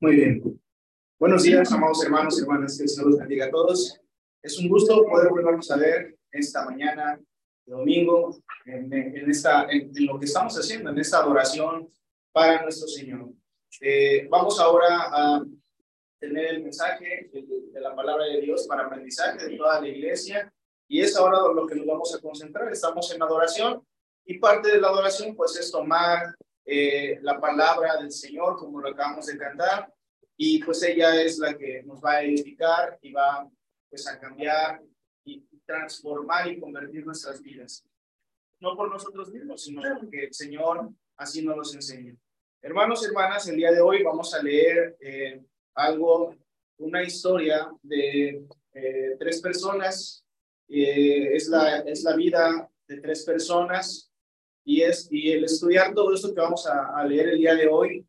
Muy bien. Buenos días, amados hermanos y hermanas, que el Señor los bendiga a todos. Es un gusto poder volvernos a ver esta mañana, domingo, en, esta, en, lo que estamos haciendo, en esta adoración para nuestro Señor. Eh, vamos ahora a tener el mensaje de, la palabra de Dios para aprendizaje de toda la iglesia y es ahora lo que nos vamos a concentrar. Estamos en adoración y parte de la adoración pues es tomar eh, la palabra del Señor como lo acabamos de cantar y pues ella es la que nos va a edificar y va pues a cambiar y transformar y convertir nuestras vidas. No por nosotros mismos, sino porque el Señor así nos enseña. Hermanos y hermanas, el día de hoy vamos a leer eh, algo, una historia de eh, tres personas. Eh, es, la, es la vida de tres personas y, es, y el estudiar todo esto que vamos a, leer el día de hoy,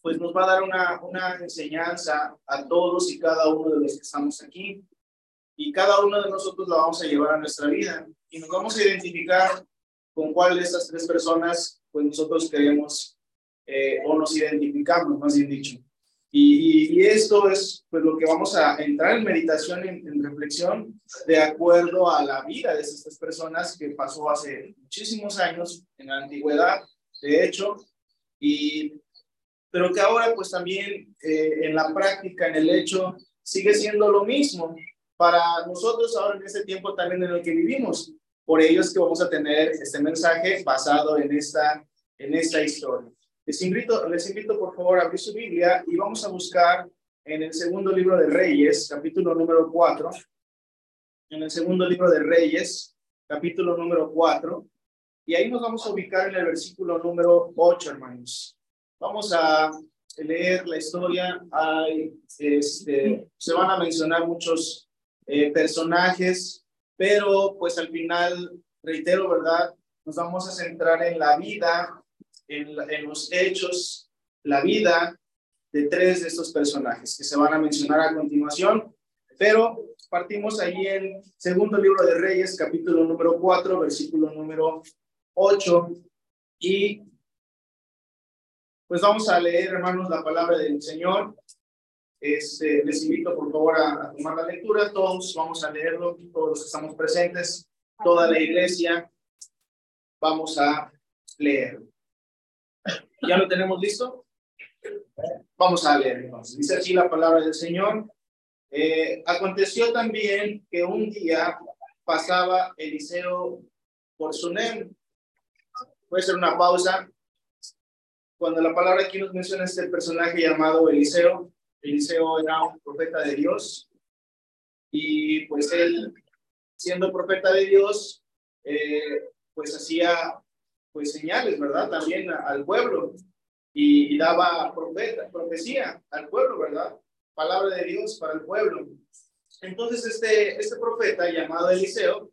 pues nos va a dar una, una enseñanza a todos y cada uno de los que estamos aquí. Y cada uno de nosotros la vamos a llevar a nuestra vida y nos vamos a identificar con cuál de estas tres personas pues nosotros queremos eh, o nos identificamos, más bien dicho. Y, y, esto es pues lo que vamos a entrar en meditación, en, en, reflexión, de acuerdo a la vida de estas personas que pasó hace muchísimos años en la antigüedad, de hecho, y, pero que ahora pues también eh, en la práctica, en el hecho, sigue siendo lo mismo para nosotros ahora en este tiempo también en el que vivimos. Por ello es que vamos a tener este mensaje basado en esta, en esta historia. Les invito, les invito por favor a abrir su Biblia y vamos a buscar en el segundo libro de Reyes, capítulo número 4. En el segundo libro de Reyes, capítulo número 4. Y ahí nos vamos a ubicar en el versículo número 8, hermanos. Vamos a leer la historia. Hay, este, se van a mencionar muchos eh, personajes, pero pues al final, reitero, ¿verdad? Nos vamos a centrar en la vida en, los hechos, la vida de tres de estos personajes que se van a mencionar a continuación, pero partimos ahí en segundo libro de Reyes, capítulo número 4, versículo número 8, y pues vamos a leer, hermanos, la palabra del Señor. Este, les invito, por favor, a, a tomar la lectura. Todos vamos a leerlo, todos los que estamos presentes, toda la iglesia, vamos a leerlo. ¿Ya lo tenemos listo? Vamos a leer entonces. Dice así la palabra del Señor. Eh, aconteció también que un día pasaba Eliseo por Sunem. Puede ser una pausa. Cuando la palabra aquí nos menciona este personaje llamado Eliseo, Eliseo era un profeta de Dios y pues él, siendo profeta de Dios, eh, pues hacía pues señales, ¿verdad? También al pueblo y, daba profeta, profecía al pueblo, ¿verdad? Palabra de Dios para el pueblo. Entonces este, este profeta llamado Eliseo,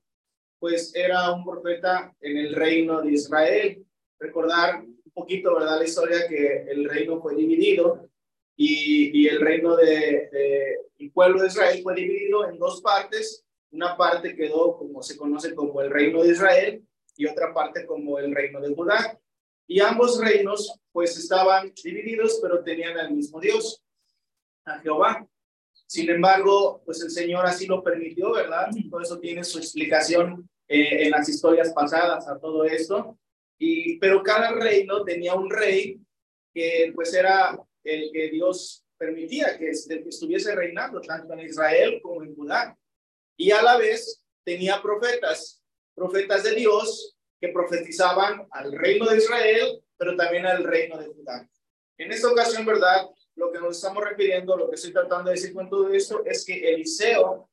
pues era un profeta en el reino de Israel. Recordar un poquito, ¿verdad? La historia que el reino fue dividido y, y el reino de, de, el pueblo de Israel fue dividido en dos partes. Una parte quedó como se conoce como el reino de Israel y otra parte como el reino de Judá. Y ambos reinos pues estaban divididos, pero tenían al mismo Dios, a Jehová. Sin embargo, pues el Señor así lo permitió, ¿verdad? Por eso tiene su explicación eh, en las historias pasadas a todo esto. Y, pero cada reino tenía un rey que pues era el que Dios permitía que estuviese reinando tanto en Israel como en Judá. Y a la vez tenía profetas profetas de Dios que profetizaban al reino de Israel, pero también al reino de Judá. En esta ocasión, ¿verdad? Lo que nos estamos refiriendo, lo que estoy tratando de decir con todo esto, es que Eliseo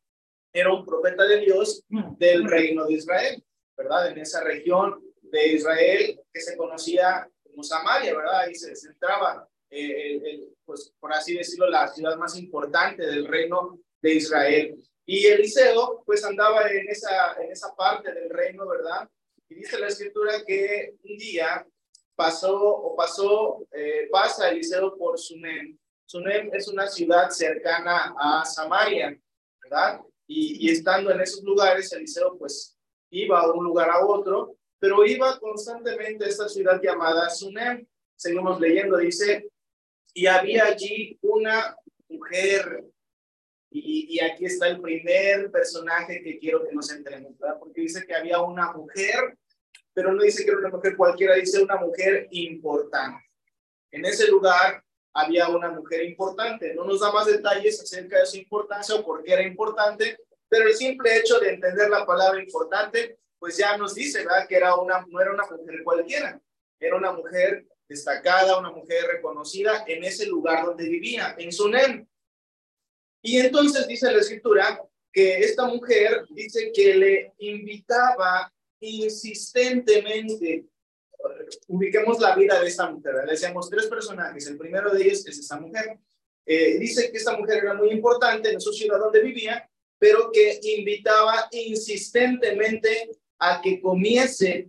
era un profeta de Dios del reino de Israel, ¿verdad? En esa región de Israel que se conocía como Samaria, ¿verdad? Ahí se centraba, eh, pues por así decirlo, la ciudad más importante del reino de Israel. Y Eliseo, pues andaba en esa, en esa parte del reino, ¿verdad? Y dice la escritura que un día pasó o pasó, eh, pasa Eliseo por Sunem. Sunem es una ciudad cercana a Samaria, ¿verdad? Y, y, estando en esos lugares, Eliseo pues iba a un lugar a otro, pero iba constantemente a esta ciudad llamada Sunem. Seguimos leyendo, dice, y había allí una mujer, y, y, aquí está el primer personaje que quiero que nos enteremos, ¿verdad? Porque dice que había una mujer, pero no dice que era una mujer cualquiera, dice una mujer importante. En ese lugar había una mujer importante. No nos da más detalles acerca de su importancia o por qué era importante, pero el simple hecho de entender la palabra importante, pues ya nos dice, ¿verdad? Que era una, no era una mujer cualquiera, era una mujer destacada, una mujer reconocida en ese lugar donde vivía, en Sunem. Y entonces dice la escritura que esta mujer dice que le invitaba insistentemente. Ubiquemos la vida de esta mujer. Le decíamos tres personajes. El primero de ellos es esta mujer. Eh, dice que esta mujer era muy importante en su ciudad donde vivía, pero que invitaba insistentemente a que comiese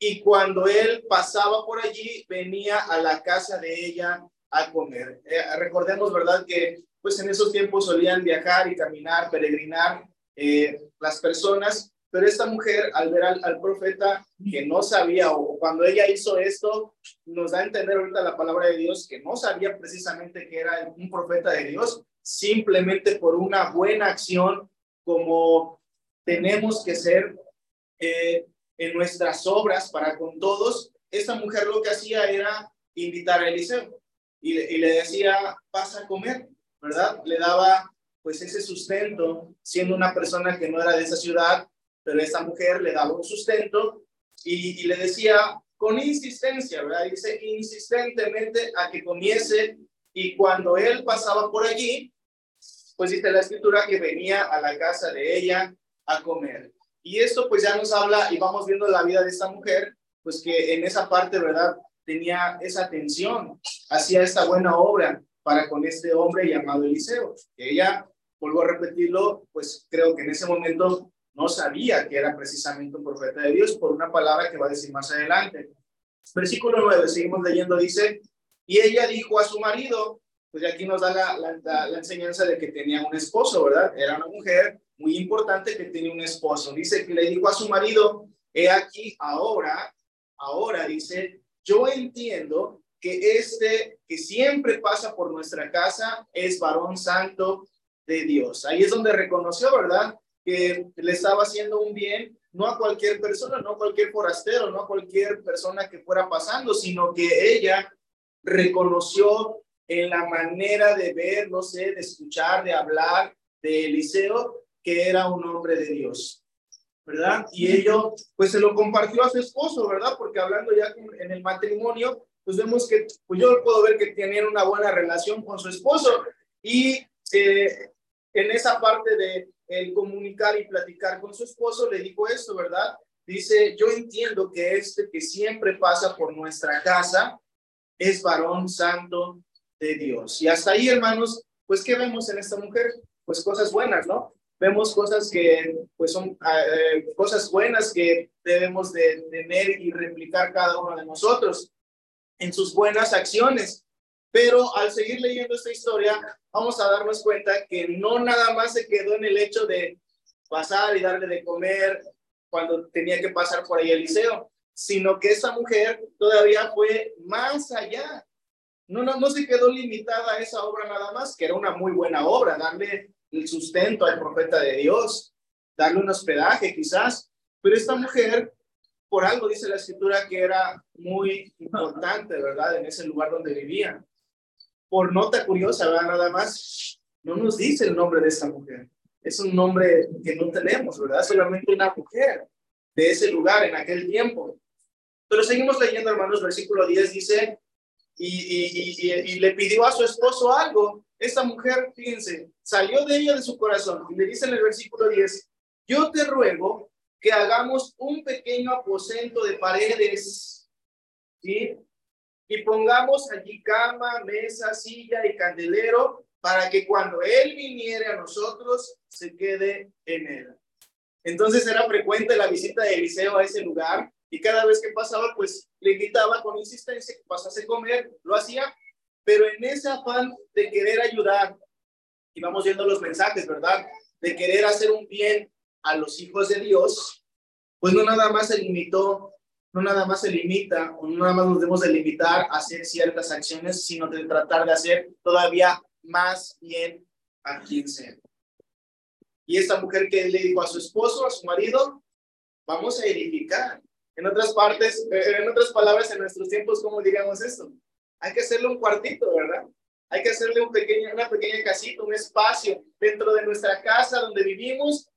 y cuando él pasaba por allí, venía a la casa de ella a comer. Eh, recordemos, ¿verdad? Que pues en esos tiempos solían viajar y caminar, peregrinar eh, las personas, pero esta mujer al ver al, profeta que no sabía o cuando ella hizo esto, nos da a entender ahorita la palabra de Dios que no sabía precisamente que era un profeta de Dios, simplemente por una buena acción como tenemos que ser eh, en nuestras obras para con todos, esta mujer lo que hacía era invitar a Eliseo y, y le decía, pasa a comer, ¿verdad? Le daba pues ese sustento, siendo una persona que no era de esa ciudad, pero esta mujer le daba un sustento y, le decía con insistencia, ¿verdad? Dice insistentemente a que comiese y cuando él pasaba por allí, pues dice la escritura que venía a la casa de ella a comer. Y esto pues ya nos habla y vamos viendo la vida de esta mujer, pues que en esa parte, ¿verdad? Tenía esa atención, hacía esta buena obra para con este hombre llamado Eliseo. Ella, vuelvo a repetirlo, pues creo que en ese momento no sabía que era precisamente un profeta de Dios por una palabra que va a decir más adelante. Versículo 9, seguimos leyendo, dice, y ella dijo a su marido, pues aquí nos da la, la, enseñanza de que tenía un esposo, ¿verdad? Era una mujer muy importante que tiene un esposo. Dice que le dijo a su marido, he aquí ahora, ahora dice, yo entiendo que este que siempre pasa por nuestra casa es varón santo de Dios. Ahí es donde reconoció, ¿verdad? Que le estaba haciendo un bien, no a cualquier persona, no a cualquier forastero, no a cualquier persona que fuera pasando, sino que ella reconoció en la manera de ver, no sé, de escuchar, de hablar de Eliseo, que era un hombre de Dios, ¿verdad? Y ello, pues se lo compartió a su esposo, ¿verdad? Porque hablando ya en el matrimonio, pues vemos que, pues yo puedo ver que tenían una buena relación con su esposo y eh, en esa parte de el comunicar y platicar con su esposo, le dijo esto, ¿verdad? Dice, yo entiendo que este que siempre pasa por nuestra casa es varón santo de Dios. Y hasta ahí, hermanos, pues, ¿qué vemos en esta mujer? Pues cosas buenas, ¿no? vemos cosas que pues son ah, eh, cosas buenas que debemos de tener y replicar cada uno de nosotros en sus buenas acciones. Pero al seguir leyendo esta historia, vamos a darnos cuenta que no nada más se quedó en el hecho de pasar y darle de comer cuando tenía que pasar por ahí Eliseo, sino que esa mujer todavía fue más allá. No, no, no se quedó limitada a esa obra nada más, que era una muy buena obra, darle el sustento al profeta de Dios, darle un hospedaje quizás, pero esta mujer, por algo dice la escritura que era muy importante, ¿verdad? En ese lugar donde vivía. Por nota curiosa, ¿verdad? Nada más, no nos dice el nombre de esta mujer. Es un nombre que no tenemos, ¿verdad? Solamente una mujer de ese lugar en aquel tiempo. Pero seguimos leyendo, hermanos, versículo 10 dice, y, y, y, le pidió a su esposo algo. Esta mujer, fíjense, salió de ella de su corazón y le dice en el versículo 10, yo te ruego que hagamos un pequeño aposento de paredes, ¿sí? Y pongamos allí cama, mesa, silla y candelero para que cuando él viniere a nosotros se quede en él. Entonces era frecuente la visita de Eliseo a ese lugar y cada vez que pasaba, pues le invitaba con insistencia que pasase a comer, lo hacía, pero en ese afán de querer ayudar, y vamos viendo los mensajes, ¿verdad? De querer hacer un bien a los hijos de Dios, pues no nada más se limitó, no nada más se limita, o no nada más nos debemos de limitar a hacer ciertas acciones, sino de tratar de hacer todavía más bien a quien sea. Y esta mujer que le dijo a su esposo, a su marido, vamos a edificar. En otras partes, eh, en otras palabras, en nuestros tiempos, ¿cómo diríamos esto? Hay que hacerle un cuartito, ¿verdad? Hay que hacerle un pequeño, una pequeña casita, un espacio dentro de nuestra casa donde vivimos.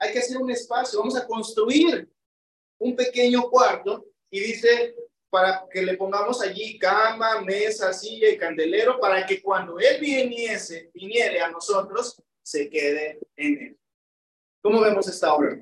Hay que hacer un espacio. Vamos a construir un pequeño cuarto y dice para que le pongamos allí cama, mesa, silla y candelero para que cuando él viniese, viniere a nosotros, se quede en él. ¿Cómo vemos esta obra?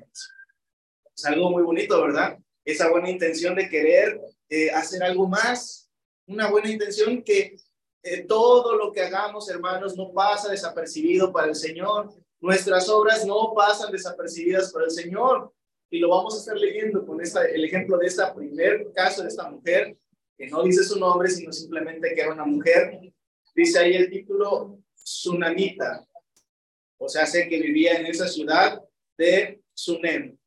Es algo muy bonito, ¿verdad? Esa buena intención de querer eh, hacer algo más, una buena intención que eh, todo lo que hagamos, hermanos, no pasa desapercibido para el Señor. Nuestras obras no pasan desapercibidas para el Señor. Y lo vamos a estar leyendo con el ejemplo de este primer caso de esta mujer, que no dice su nombre, sino simplemente que era una mujer. Dice ahí el título, Tsunamita. O sea, sé que vivía en esa ciudad de Sunem.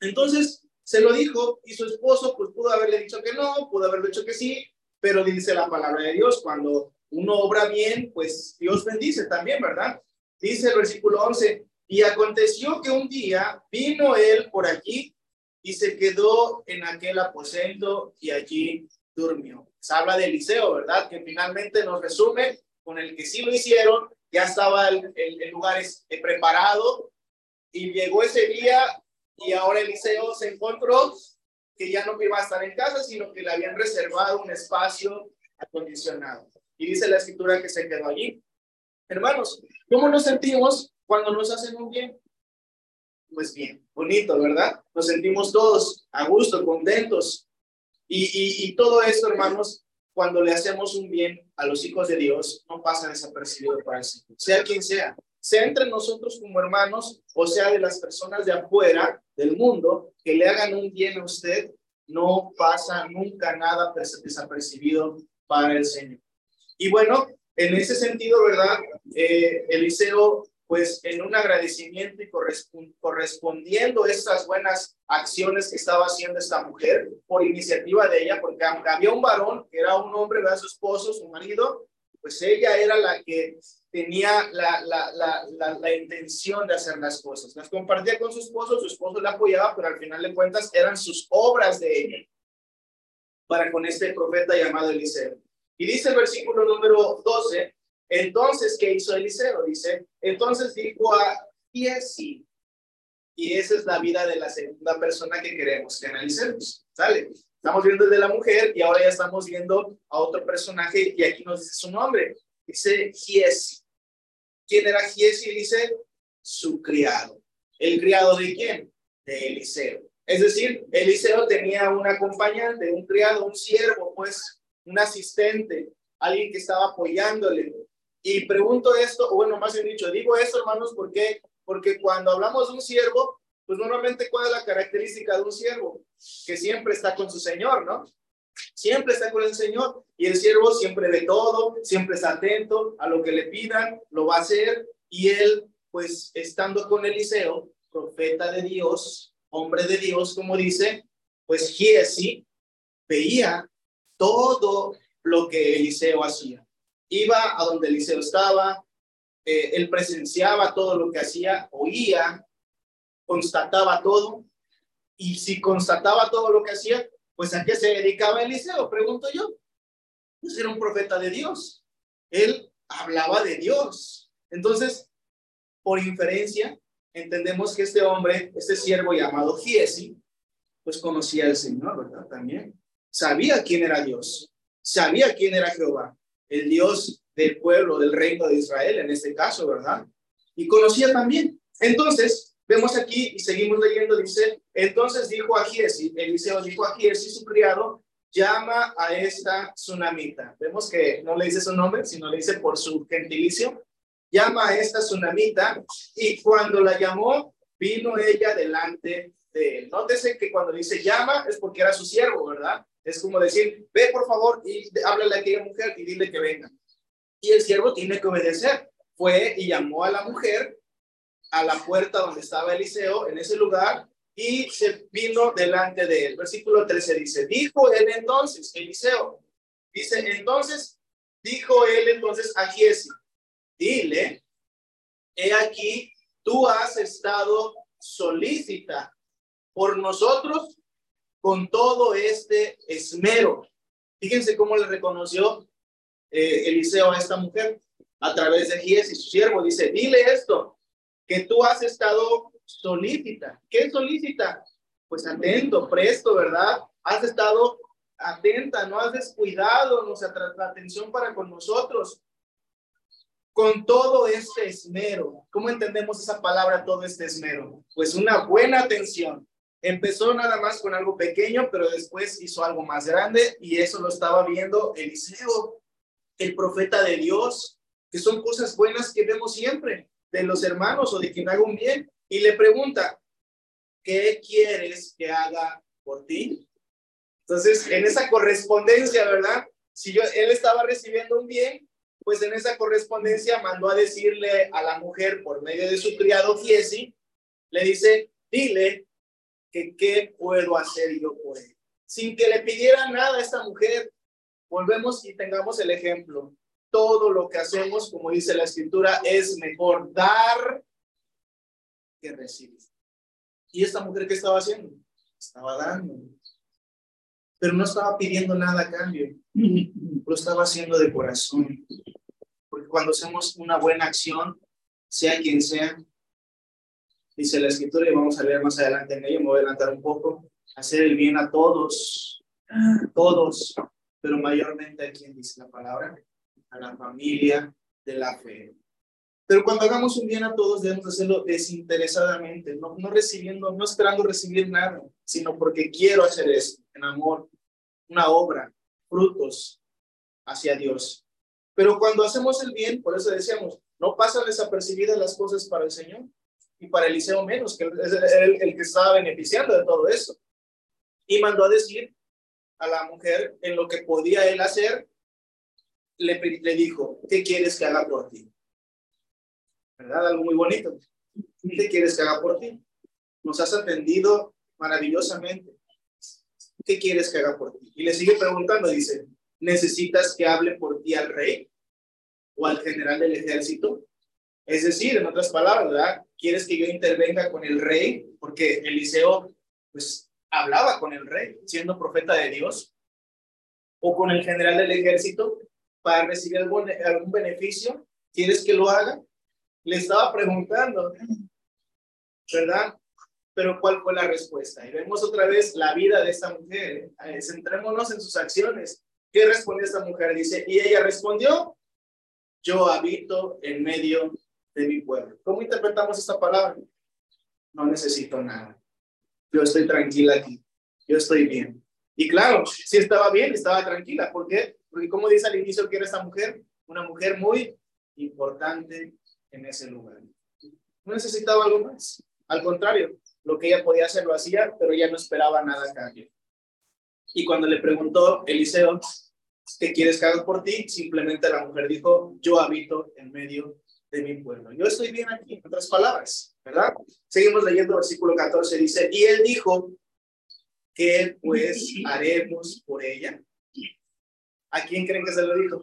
Entonces, se lo dijo y su esposo pues pudo haberle dicho que no, pudo haberle dicho que sí, pero dice la palabra de Dios, cuando uno obra bien, pues Dios bendice también, ¿verdad? Dice el versículo 11, y aconteció que un día vino él por aquí y se quedó en aquel aposento y allí durmió. Se habla de Eliseo, ¿verdad? Que finalmente nos resume con el que sí lo hicieron, ya estaba el, el, lugar preparado y llegó ese día y ahora Eliseo se encontró que ya no iba a estar en casa, sino que le habían reservado un espacio acondicionado. Y dice la escritura que se quedó allí. Hermanos, ¿cómo nos sentimos cuando nos hacen un bien? Pues bien, bonito, ¿verdad? Nos sentimos todos a gusto, contentos. Y, y, y todo esto, hermanos, cuando le hacemos un bien a los hijos de Dios, no pasa desapercibido para el Señor, sea quien sea sea entre nosotros como hermanos o sea de las personas de afuera del mundo que le hagan un bien a usted, no pasa nunca nada desapercibido para el Señor. Y bueno, en ese sentido, ¿verdad? Eh, Eliseo, pues en un agradecimiento y correspondiendo a estas buenas acciones que estaba haciendo esta mujer por iniciativa de ella, porque había un varón que era un hombre, ¿verdad? Su esposo, su marido, pues ella era la que tenía la, la, la, la, intención de hacer las cosas. Las compartía con su esposo, su esposo la apoyaba, pero al final de cuentas eran sus obras de ella para con este profeta llamado Eliseo. Y dice el versículo número 12, entonces, ¿qué hizo Eliseo? Dice, entonces dijo a Giesi, y esa es la vida de la segunda persona que queremos que analicemos. ¿Sale? Estamos viendo de la mujer y ahora ya estamos viendo a otro personaje y aquí nos dice su nombre. Dice Giesi. ¿Quién era Giesi? Dice su criado. ¿El criado de quién? De Eliseo. Es decir, Eliseo tenía un acompañante, un criado, un siervo, pues un asistente, alguien que estaba apoyándole. Y pregunto esto, o bueno, más bien dicho, digo esto, hermanos, porque porque cuando hablamos de un siervo, pues normalmente cuál es la característica de un siervo, que siempre está con su señor, ¿no? Siempre está con el Señor y el siervo siempre ve todo, siempre está atento a lo que le pidan, lo va a hacer y él, pues estando con Eliseo, profeta de Dios, hombre de Dios, como dice, pues Giesi veía todo lo que Eliseo hacía. Iba a donde Eliseo estaba, eh, él presenciaba todo lo que hacía, oía, constataba todo, y si constataba todo lo que hacía, pues ¿a qué se dedicaba Eliseo? Pregunto yo. Pues era un profeta de Dios. Él hablaba de Dios. Entonces, por inferencia, entendemos que este hombre, este siervo llamado Giesi, pues conocía al Señor, ¿verdad? También. Sabía quién era Dios. Sabía quién era Jehová. El Dios del pueblo, del reino de Israel, en este caso, ¿verdad? Y conocía también. Entonces, Vemos aquí y seguimos leyendo, dice, entonces dijo a Giesi, Eliseo dijo a Giesi, su criado, llama a esta tsunamita. Vemos que no le dice su nombre, sino le dice por su gentilicio. Llama a esta tsunamita y cuando la llamó, vino ella delante de él. Nótese que cuando dice llama es porque era su siervo, ¿verdad? Es como decir, ve por favor y háblale a aquella mujer y dile que venga. Y el siervo tiene que obedecer. Fue y llamó a la mujer a la puerta donde estaba Eliseo, en ese lugar, y se vino delante de él. Versículo 13 dice, dijo él entonces, Eliseo, dice, entonces, dijo él entonces a Giesi, dile, he aquí, tú has estado solícita por nosotros con todo este esmero. Fíjense cómo le reconoció eh, Eliseo a esta mujer a través de Giesi, su siervo. Dice, dile esto, que tú has estado solícita. ¿Qué solícita? Pues atento, presto, ¿verdad? Has estado atenta, no has descuidado nuestra atención para con nosotros. Con todo este esmero. ¿Cómo entendemos esa palabra, todo este esmero? Pues una buena atención. Empezó nada más con algo pequeño, pero después hizo algo más grande y eso lo estaba viendo Eliseo, el profeta de Dios, que son cosas buenas que vemos siempre de los hermanos o de quien haga un bien y le pregunta, ¿qué quieres que haga por ti? Entonces, en esa correspondencia, ¿verdad? Si yo, él estaba recibiendo un bien, pues en esa correspondencia mandó a decirle a la mujer por medio de su criado Giesi, le dice, dile que qué puedo hacer yo por él. Sin que le pidiera nada a esta mujer, volvemos y tengamos el ejemplo. Todo lo que hacemos, como dice la escritura, es mejor dar que recibir. ¿Y esta mujer qué estaba haciendo? Estaba dando. Pero no estaba pidiendo nada a cambio. Lo estaba haciendo de corazón. Porque cuando hacemos una buena acción, sea quien sea, dice la escritura, y vamos a leer más adelante en ello, me voy a adelantar un poco, hacer el bien a todos, todos, pero mayormente a quien dice la palabra, a la familia de la fe. Pero cuando hagamos un bien a todos, debemos hacerlo desinteresadamente, no, no recibiendo, no esperando recibir nada, sino porque quiero hacer eso, en amor, una obra, frutos hacia Dios. Pero cuando hacemos el bien, por eso decíamos, no pasan desapercibidas las cosas para el Señor y para Eliseo menos, que es el, el que estaba beneficiando de todo eso. Y mandó a decir a la mujer en lo que podía él hacer, le, le dijo, ¿qué quieres que haga por ti? ¿verdad? Algo muy bonito. ¿Qué quieres que haga por ti? Nos has atendido maravillosamente. ¿Qué quieres que haga por ti? Y le sigue preguntando, dice, ¿necesitas que hable por ti al rey o al general del ejército? Es decir, en otras palabras, ¿verdad? ¿Quieres que yo intervenga con el rey? Porque Eliseo, pues, hablaba con el rey, siendo profeta de Dios, o con el general del ejército para recibir algún, beneficio. ¿Quieres que lo haga? le estaba preguntando, ¿verdad? Pero ¿cuál fue la respuesta? Y vemos otra vez la vida de esta mujer. Eh, centrémonos en sus acciones. ¿Qué respondió esta mujer? Dice, y ella respondió, yo habito en medio de mi pueblo. ¿Cómo interpretamos esta palabra? No necesito nada. Yo estoy tranquila aquí. Yo estoy bien. Y claro, sí estaba bien, estaba tranquila. ¿Por qué? Porque como dice al inicio que era esta mujer, una mujer muy importante en ese lugar. No necesitaba algo más. Al contrario, lo que ella podía hacer lo hacía, pero ella no esperaba nada a cambio. Y cuando le preguntó Eliseo, ¿qué quieres que haga por ti? Simplemente la mujer dijo, yo habito en medio de mi pueblo. Yo estoy bien aquí, en otras palabras, ¿verdad? Seguimos leyendo versículo 14, dice, y él dijo, ¿qué pues haremos por ella? ¿A quién creen que se lo dijo?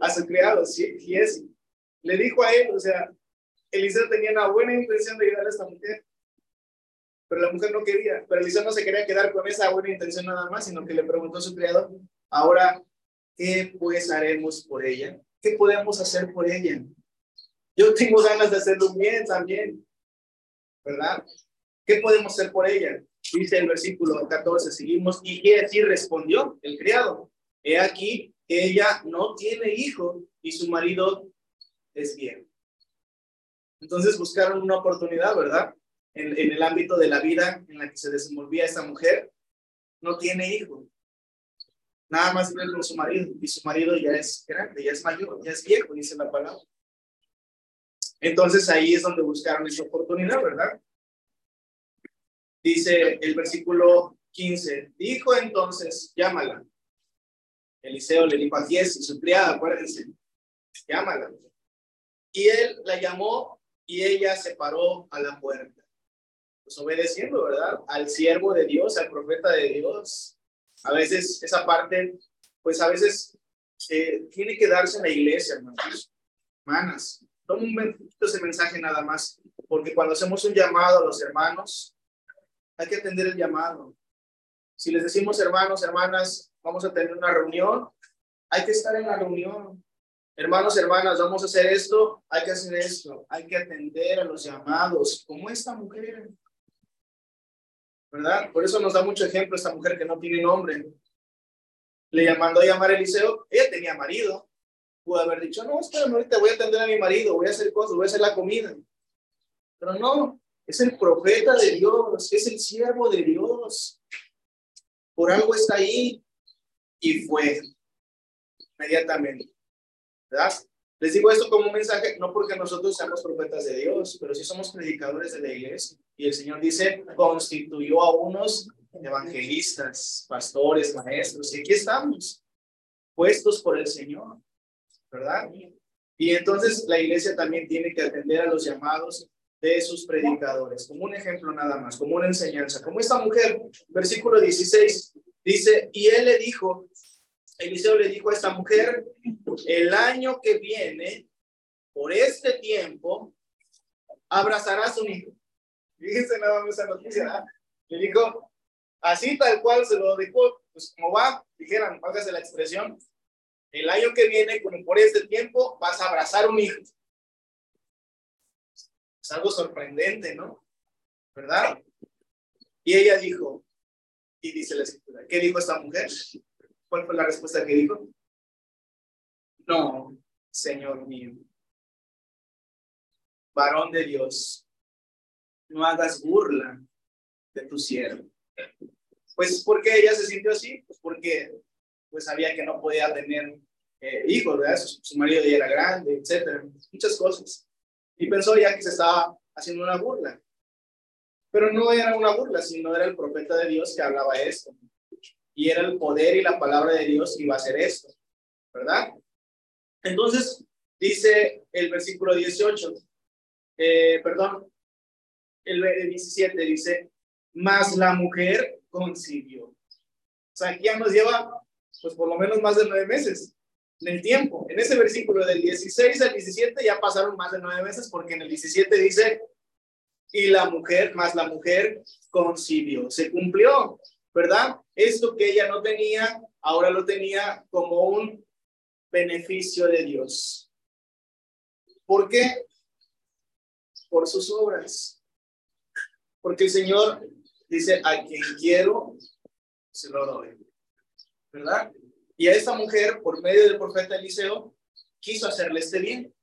A su criado, sí, es le dijo a él, o sea, Eliseo tenía una buena intención de ayudar a esta mujer, pero la mujer no quería, pero Eliseo no se quería quedar con esa buena intención nada más, sino que le preguntó a su criado, ahora, ¿qué pues haremos por ella? ¿Qué podemos hacer por ella? Yo tengo ganas de hacerlo bien también, ¿verdad? ¿Qué podemos hacer por ella? Dice el versículo 14, seguimos, y así respondió el criado, he aquí que ella no tiene hijo y su marido es bien. Entonces buscaron una oportunidad, ¿verdad? En, en, el ámbito de la vida en la que se desenvolvía esta mujer, no tiene hijo. Nada más vive con su marido y su marido ya es grande, ya es mayor, ya es viejo, dice la palabra. Entonces ahí es donde buscaron esa oportunidad, ¿verdad? Dice el versículo 15, dijo entonces, llámala. Eliseo le dijo a Giesi, su criada, acuérdense, llámala. Y él la llamó y ella se paró a la puerta. Pues obedeciendo, ¿verdad? Al siervo de Dios, al profeta de Dios. A veces esa parte, pues a veces eh, tiene que darse en la iglesia, hermanos. Hermanas, toma un momento ese mensaje nada más, porque cuando hacemos un llamado a los hermanos, hay que atender el llamado. Si les decimos hermanos, hermanas, vamos a tener una reunión, hay que estar en la reunión. Hermanos, hermanas, vamos a hacer esto, hay que hacer esto, hay que atender a los llamados, como esta mujer. ¿Verdad? Por eso nos da mucho ejemplo esta mujer que no tiene nombre. Le mandó a llamar a Eliseo, ella tenía marido. Pudo haber dicho, no, espérame, ahorita voy a atender a mi marido, voy a hacer cosas, voy a hacer la comida. Pero no, es el profeta de Dios, es el siervo de Dios. Por algo está ahí y fue inmediatamente. ¿Verdad? Les digo esto como un mensaje, no porque nosotros seamos profetas de Dios, pero sí somos predicadores de la iglesia. Y el Señor dice, constituyó a unos evangelistas, pastores, maestros, y aquí estamos, puestos por el Señor, ¿verdad? Y entonces la iglesia también tiene que atender a los llamados de sus predicadores, como un ejemplo nada más, como una enseñanza, como esta mujer, versículo 16, dice, y él le dijo, Eliseo le dijo a esta mujer, el año que viene, por este tiempo, abrazarás un hijo. Fíjense nada más esa noticia. Le dijo, así tal cual se lo dijo, pues como va, dijeran, hágase la expresión, el año que viene, como por este tiempo, vas a abrazar un hijo. Es algo sorprendente, ¿no? ¿Verdad? Y ella dijo, y dice la escritura, ¿qué dijo esta mujer? ¿Cuál fue la respuesta que dijo? No, Señor mío. Varón de Dios, no hagas burla de tu siervo. Pues, ¿por qué ella se sintió así? Pues porque pues sabía que no podía tener eh, hijos, ¿verdad? Su, marido ya era grande, etcétera, muchas cosas. Y pensó ya que se estaba haciendo una burla. Pero no era una burla, sino era el profeta de Dios que hablaba esto y era el poder y la palabra de Dios que iba a hacer esto, ¿verdad? Entonces, dice el versículo 18, eh, perdón, el, 17 dice, más la mujer concibió. O sea, aquí ya nos lleva, pues por lo menos más de nueve meses en el tiempo. En ese versículo del 16 al 17 ya pasaron más de nueve meses porque en el 17 dice, y la mujer, más la mujer concibió. Se cumplió. ¿verdad? Esto que ella no tenía, ahora lo tenía como un beneficio de Dios. ¿Por qué? Por sus obras. Porque el Señor dice, a quien quiero, se lo doy. ¿Verdad? Y a esta mujer, por medio del profeta Eliseo, quiso hacerle este bien.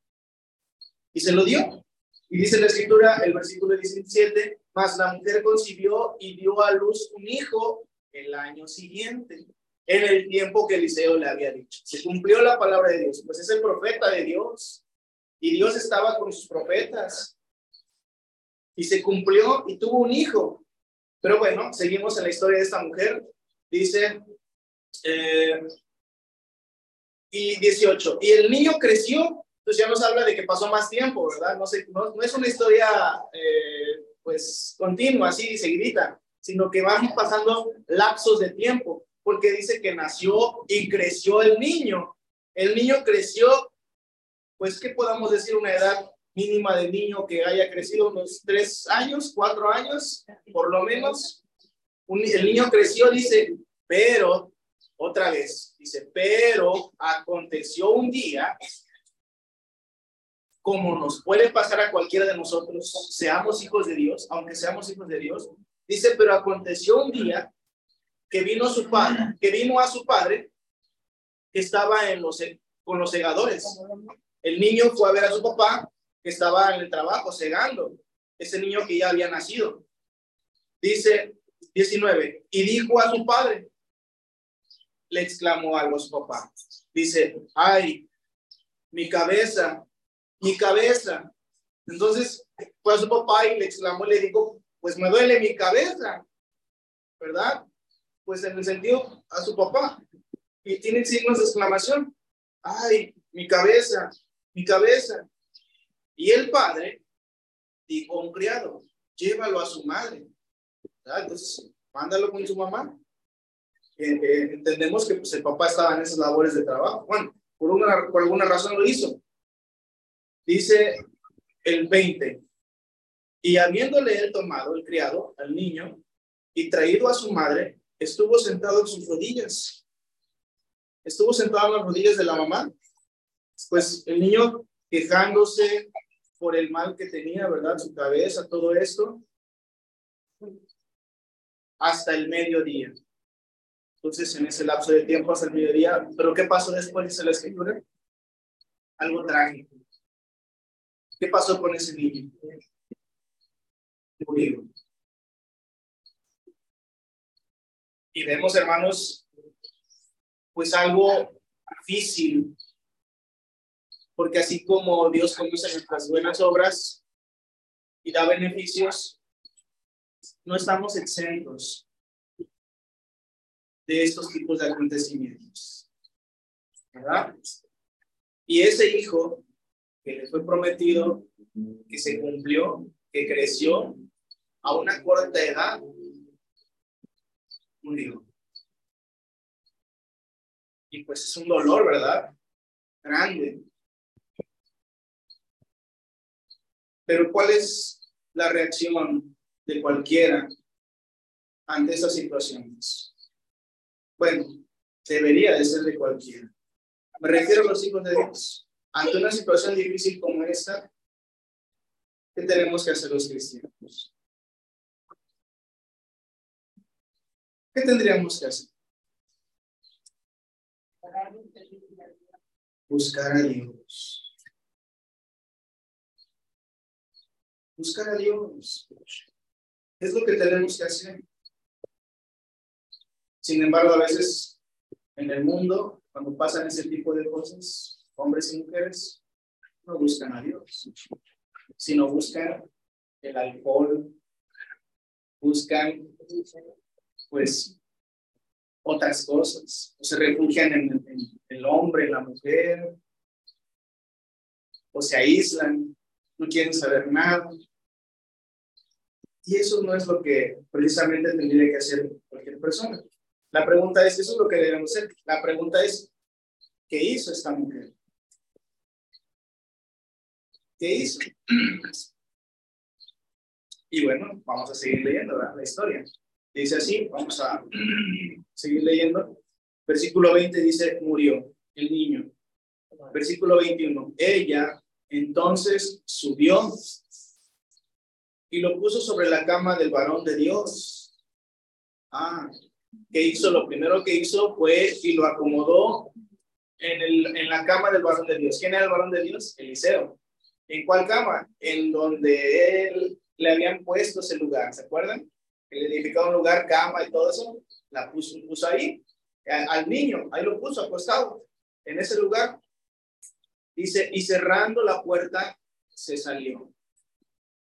Y se lo dio. Y dice la escritura, el versículo 17, mas la mujer concibió y dio a luz un hijo el año siguiente, en el tiempo que Eliseo le había dicho. Se cumplió la palabra de Dios, pues es el profeta de Dios. Y Dios estaba con sus profetas. Y se cumplió y tuvo un hijo. Pero bueno, seguimos en la historia de esta mujer. Dice, eh, y 18, y el niño creció, entonces ya nos habla de que pasó más tiempo, ¿verdad? No, sé, no, no es una historia eh, pues continua, así, seguidita, sino que van pasando lapsos de tiempo, porque dice que nació y creció el niño. El niño creció, pues, ¿qué podamos decir? Una edad mínima de niño que haya crecido unos tres años, cuatro años, por lo menos. el niño creció, dice, pero, otra vez, dice, pero aconteció un día como nos puede pasar a cualquiera de nosotros, seamos hijos de Dios, aunque seamos hijos de Dios, dice, pero aconteció un día que vino su padre, que vino a su padre, que estaba en los, con los segadores. El niño fue a ver a su papá, que estaba en el trabajo, segando, ese niño que ya había nacido. Dice 19, y dijo a su padre, le exclamó a su papá. Dice, ay, mi cabeza mi cabeza. Entonces, pues su papá y le exclamó le dijo, pues me duele mi cabeza, ¿verdad? Pues en el sentido a su papá. Y tiene signos de exclamación. Ay, mi cabeza, mi cabeza. Y el padre dijo un criado, llévalo a su madre. Entonces, mándalo con su mamá. Eh, eh, entendemos que pues, el papá estaba en esas labores de trabajo. Bueno, por, una, por alguna razón lo hizo. Dice el 20. Y habiéndole él tomado el criado al niño y traído a su madre, estuvo sentado en sus rodillas. Estuvo sentado en las rodillas de la mamá. Pues el niño quejándose por el mal que tenía, ¿verdad? Su cabeza, todo esto, hasta el mediodía. Entonces, en ese lapso de tiempo hasta el mediodía, ¿pero qué pasó después? Dice la escritura. Algo trágico. ¿Qué pasó con ese niño? Murió. Y vemos, hermanos, pues algo difícil porque así como Dios conoce nuestras buenas obras y da beneficios, no estamos exentos de estos tipos de acontecimientos. ¿Verdad? Y ese hijo que le fue prometido, que se cumplió, que creció a una corta edad, murió. Y pues es un dolor, ¿verdad? Grande. Pero ¿cuál es la reacción de cualquiera ante esas situaciones? Bueno, debería de ser de cualquiera. Me refiero a los hijos de Dios. Ante una situación difícil como esta, ¿qué tenemos que hacer los cristianos? ¿Qué tendríamos que hacer? Buscar a Dios. buscar a Dios. Es lo que tenemos que hacer. Sin embargo, a veces en el mundo, cuando pasan ese tipo de cosas, hombres y mujeres no buscan a Dios, sino buscan el alcohol, buscan, pues, otras cosas, o se refugian en, en el hombre, en la mujer, o se aíslan, no quieren saber nada. Y eso no es lo que precisamente tendría que hacer cualquier persona. La pregunta es, eso es lo que debemos hacer. La pregunta es, ¿qué hizo esta mujer? ¿Qué hizo? Y bueno, vamos a seguir leyendo la historia. Dice así, vamos a seguir leyendo. Versículo 20 dice, murió el niño. Versículo 21, ella entonces subió y lo puso sobre la cama del varón de Dios. Ah, ¿qué hizo? Lo primero que hizo fue y lo acomodó en, el, en la cama del varón de Dios. ¿Quién era el varón de Dios? Eliseo. ¿En cuál cama? En donde él le habían puesto ese lugar, ¿se acuerdan? Que le edificaba un lugar, cama y todo eso, la puso, puso ahí, al niño, ahí lo puso acostado, en ese lugar. Dice, y cerrando la puerta, se salió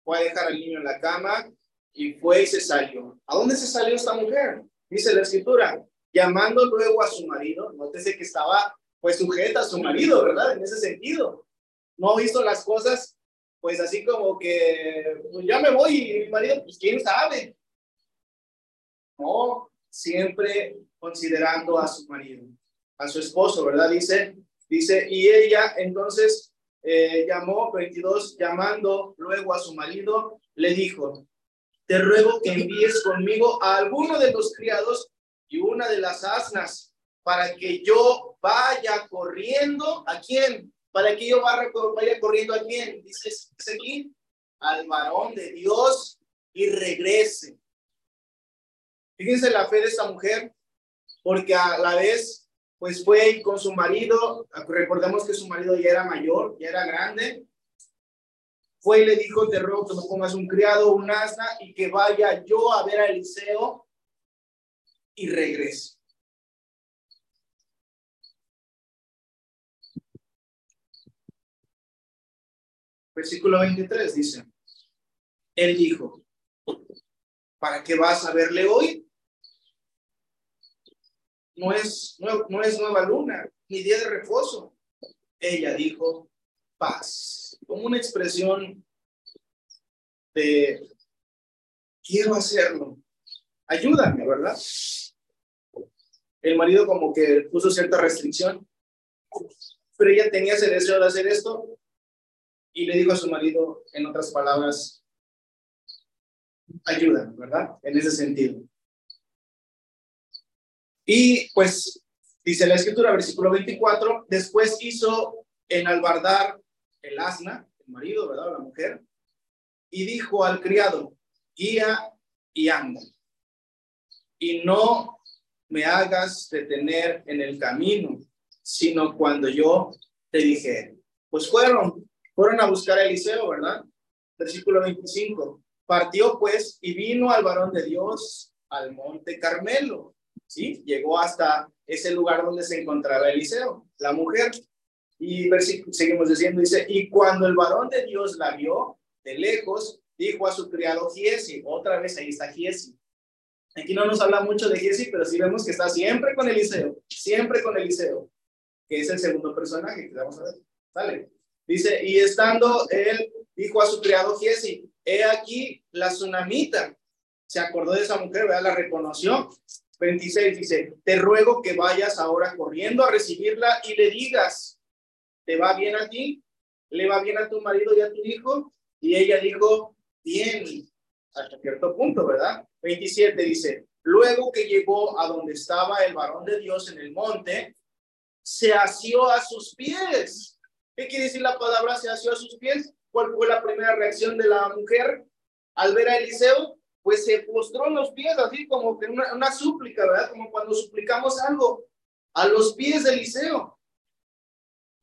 fue a dejar al niño en la cama y fue y se salió. ¿A dónde se salió esta mujer? Dice la escritura, llamando luego a su marido, nótese que estaba pues sujeta a su marido, ¿verdad? En ese sentido. No hizo las cosas pues así como que pues, ya me voy y mi marido, pues quién sabe. No, siempre considerando a su marido, a su esposo, ¿verdad? Dice, dice, y ella entonces eh, llamó, 22, llamando luego a su marido, le dijo, te ruego que envíes conmigo a alguno de los criados y una de las asnas para que yo vaya corriendo a quién, para que yo vaya, corriendo a quién, dice, aquí, al varón de Dios y regrese. Fíjense la fe de esta mujer, porque a la vez pues fue con su marido, recordemos que su marido ya era mayor, ya era grande, fue y le dijo, te ruego que me pongas un criado, un asna, y que vaya yo a ver a Eliseo y regrese. Versículo 23 dice, él dijo, ¿para qué vas a verle hoy? no es, no, es nueva luna, ni día de reposo. Ella dijo, paz, como una expresión de, quiero hacerlo, ayúdame, ¿verdad? El marido como que puso cierta restricción, pero ella tenía ese deseo de hacer esto y le dijo a su marido, en otras palabras, ayúdame, ¿verdad? En ese sentido. Y pues dice la escritura, versículo 24, después hizo enalbardar el asna, el marido, ¿verdad? La mujer, y dijo al criado, guía y anda, y no me hagas detener en el camino, sino cuando yo te dije, pues fueron, fueron a buscar a Eliseo, ¿verdad? Versículo 25. Partió pues y vino al varón de Dios al monte Carmelo, ¿sí? Llegó hasta ese lugar donde se encontraba Eliseo, la mujer. Y seguimos diciendo, dice, y cuando el varón de Dios la vio de lejos, dijo a su criado Giesi, otra vez ahí está Giesi. Aquí no nos habla mucho de Giesi, pero sí vemos que está siempre con Eliseo, siempre con Eliseo, que es el segundo personaje que vamos a ver. Dice, y estando él, dijo a su criado Giesi, he aquí la tsunamita. Se acordó de esa mujer, ¿verdad? La reconoció. 26 dice, te ruego que vayas ahora corriendo a recibirla y le digas, ¿te va bien a ti? ¿Le va bien a tu marido y a tu hijo? Y ella dijo, bien, hasta cierto punto, ¿verdad? 27 dice, luego que llegó a donde estaba el varón de Dios en el monte, se asió a sus pies. ¿Qué quiere decir la palabra se asió a sus pies? ¿Cuál fue la primera reacción de la mujer al ver a Eliseo? Pues se postró en los pies, así como que una, una súplica, ¿verdad? Como cuando suplicamos algo a los pies de Eliseo.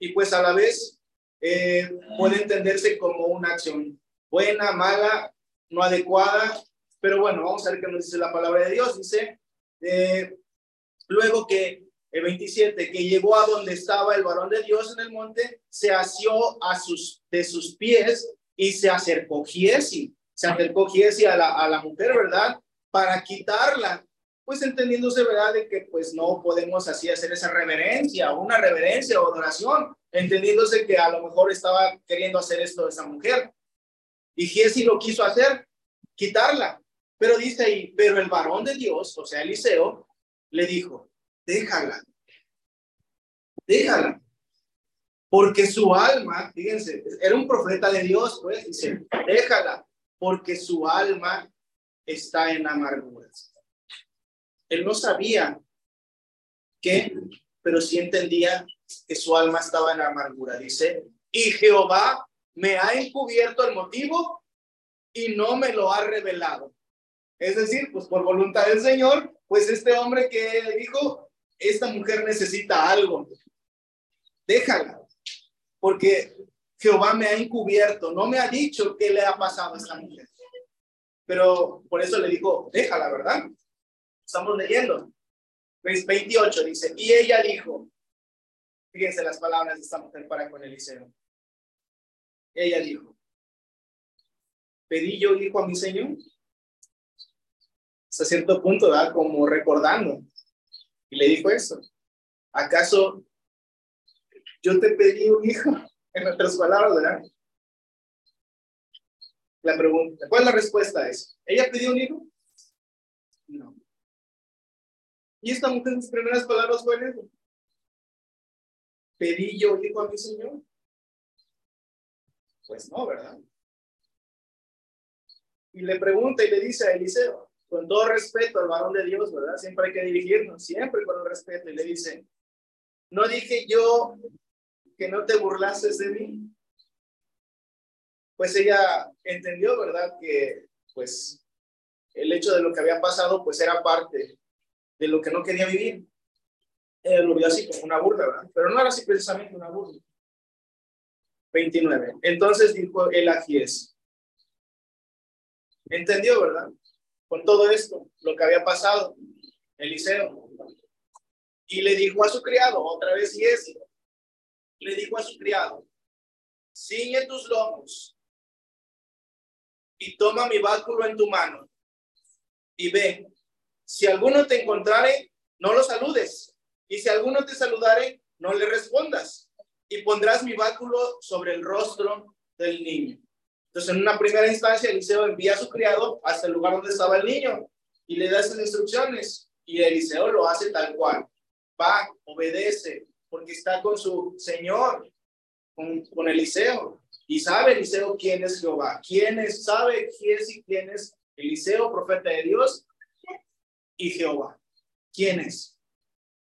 Y pues a la vez eh, puede entenderse como una acción buena, mala, no adecuada, pero bueno, vamos a ver qué nos dice la palabra de Dios. Dice, eh, luego que el 27, que llegó a donde estaba el varón de Dios en el monte, se asió a sus, de sus pies y se acercó Giesi, se acercó Giesi a la, a la mujer, ¿verdad? Para quitarla, pues entendiéndose, ¿verdad? De que pues no podemos así hacer esa reverencia, una reverencia o adoración, entendiéndose que a lo mejor estaba queriendo hacer esto esa mujer. Y Giesi lo quiso hacer, quitarla. Pero dice ahí, pero el varón de Dios, o sea, Eliseo, le dijo, déjala, déjala. Porque su alma, fíjense, era un profeta de Dios, pues, dice, déjala, porque su alma está en amarguras. Él no sabía qué, pero sí entendía que su alma estaba en amargura. Dice, y Jehová me ha encubierto el motivo y no me lo ha revelado. Es decir, pues por voluntad del Señor, pues este hombre que dijo, esta mujer necesita algo, déjala, porque Jehová me ha encubierto, no me ha dicho qué le ha pasado a esta mujer. Pero por eso le dijo, déjala, ¿verdad? Estamos leyendo. 28 dice, y ella dijo, fíjense las palabras de esta mujer para con Eliseo. Ella dijo, pedí yo hijo a mi Señor. Hasta cierto punto, ¿verdad? Como recordando. Y le dijo eso. ¿Acaso yo te pedí un hijo? En otras palabras, ¿verdad? La pregunta, ¿cuál es la respuesta a eso? ¿Ella pidió un hijo? No. Y esta mujer, sus primeras palabras fue eso. ¿Pedí yo hijo a mi Señor? Pues no, ¿verdad? Y le pregunta y le dice a Eliseo, con todo respeto al varón de Dios, ¿verdad? Siempre hay que dirigirnos, siempre con el respeto. Y le dice, ¿no dije yo que no te burlases de mí? Pues ella entendió, ¿verdad? Que pues el hecho de lo que había pasado, pues era parte de lo que no quería vivir. Él lo vio así como una burla, ¿verdad? Pero no era así precisamente una burla. 29. Entonces dijo el Agies. Entendió, ¿verdad? con todo esto, lo que había pasado, Eliseo. Y le dijo a su criado, otra vez y es, le dijo a su criado, ciñe tus lomos y toma mi báculo en tu mano y ve, si alguno te encontrare, no lo saludes, y si alguno te saludare, no le respondas, y pondrás mi báculo sobre el rostro del niño. Entonces, en una primera instancia, Eliseo envía a su criado hasta el lugar donde estaba el niño y le da esas instrucciones. Y Eliseo lo hace tal cual. Va, obedece, porque está con su Señor, con, con Eliseo. Y sabe Eliseo quién es Jehová, quién es, sabe quién es y quién es Eliseo, profeta de Dios, y Jehová. ¿Quién es?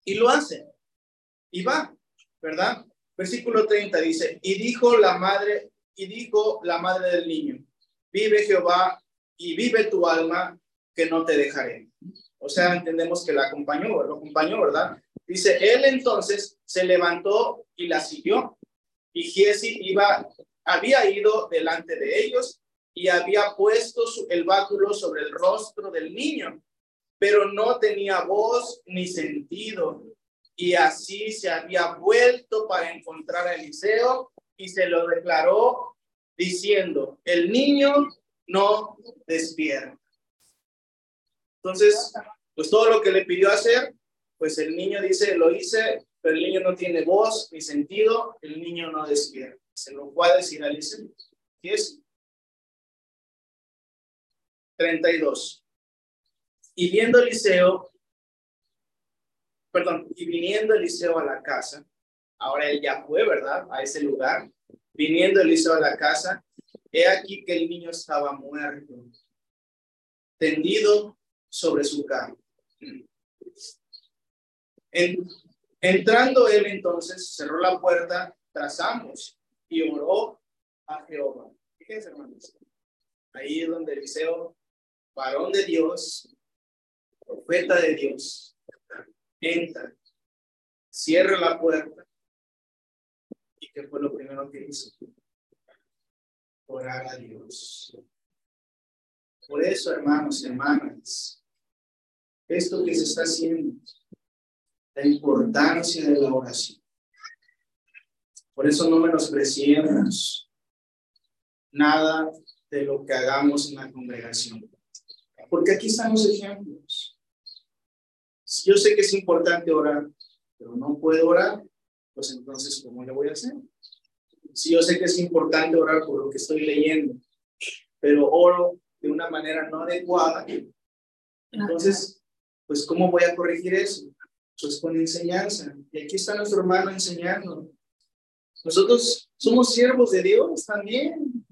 Y lo hace. Y va, ¿verdad? Versículo 30 dice, y dijo la madre, y dijo la madre del niño, vive Jehová y vive tu alma, que no te dejaré. O sea, entendemos que la acompañó, lo acompañó, ¿verdad? Dice, él entonces se levantó y la siguió. Y Giesi iba, había ido delante de ellos y había puesto el báculo sobre el rostro del niño, pero no tenía voz ni sentido. Y así se había vuelto para encontrar a Eliseo y se lo declaró diciendo, el niño no despierta. Entonces, pues todo lo que le pidió hacer, pues el niño dice, lo hice, pero el niño no tiene voz ni sentido, el niño no despierta. Se lo fue a decir a Eliseo. ¿Qué es? 32. Y viendo Eliseo, perdón, y viniendo Eliseo a la casa, ahora él ya fue, ¿verdad? A ese lugar. Viniendo Eliseo a la casa, he aquí que el niño estaba muerto, tendido sobre su cama. entrando él entonces, cerró la puerta tras ambos y oró a Jehová. Fíjense, hermanos. Ahí es donde Eliseo varón de Dios, profeta de Dios, entra, cierra la puerta. ¿Y qué fue lo primero que hizo? Orar a Dios. Por eso, hermanos y hermanas, esto que se está haciendo, la importancia de la oración. Por eso no menospreciemos nada de lo que hagamos en la congregación. Porque aquí están los ejemplos. Si yo sé que es importante orar, pero no puedo orar, pues entonces, ¿cómo le voy a hacer? Si yo sé que es importante orar por lo que estoy leyendo, pero oro de una manera no adecuada, entonces, pues, ¿cómo voy a corregir eso? Pues con enseñanza. Y aquí está nuestro hermano enseñando. Nosotros somos siervos de Dios también.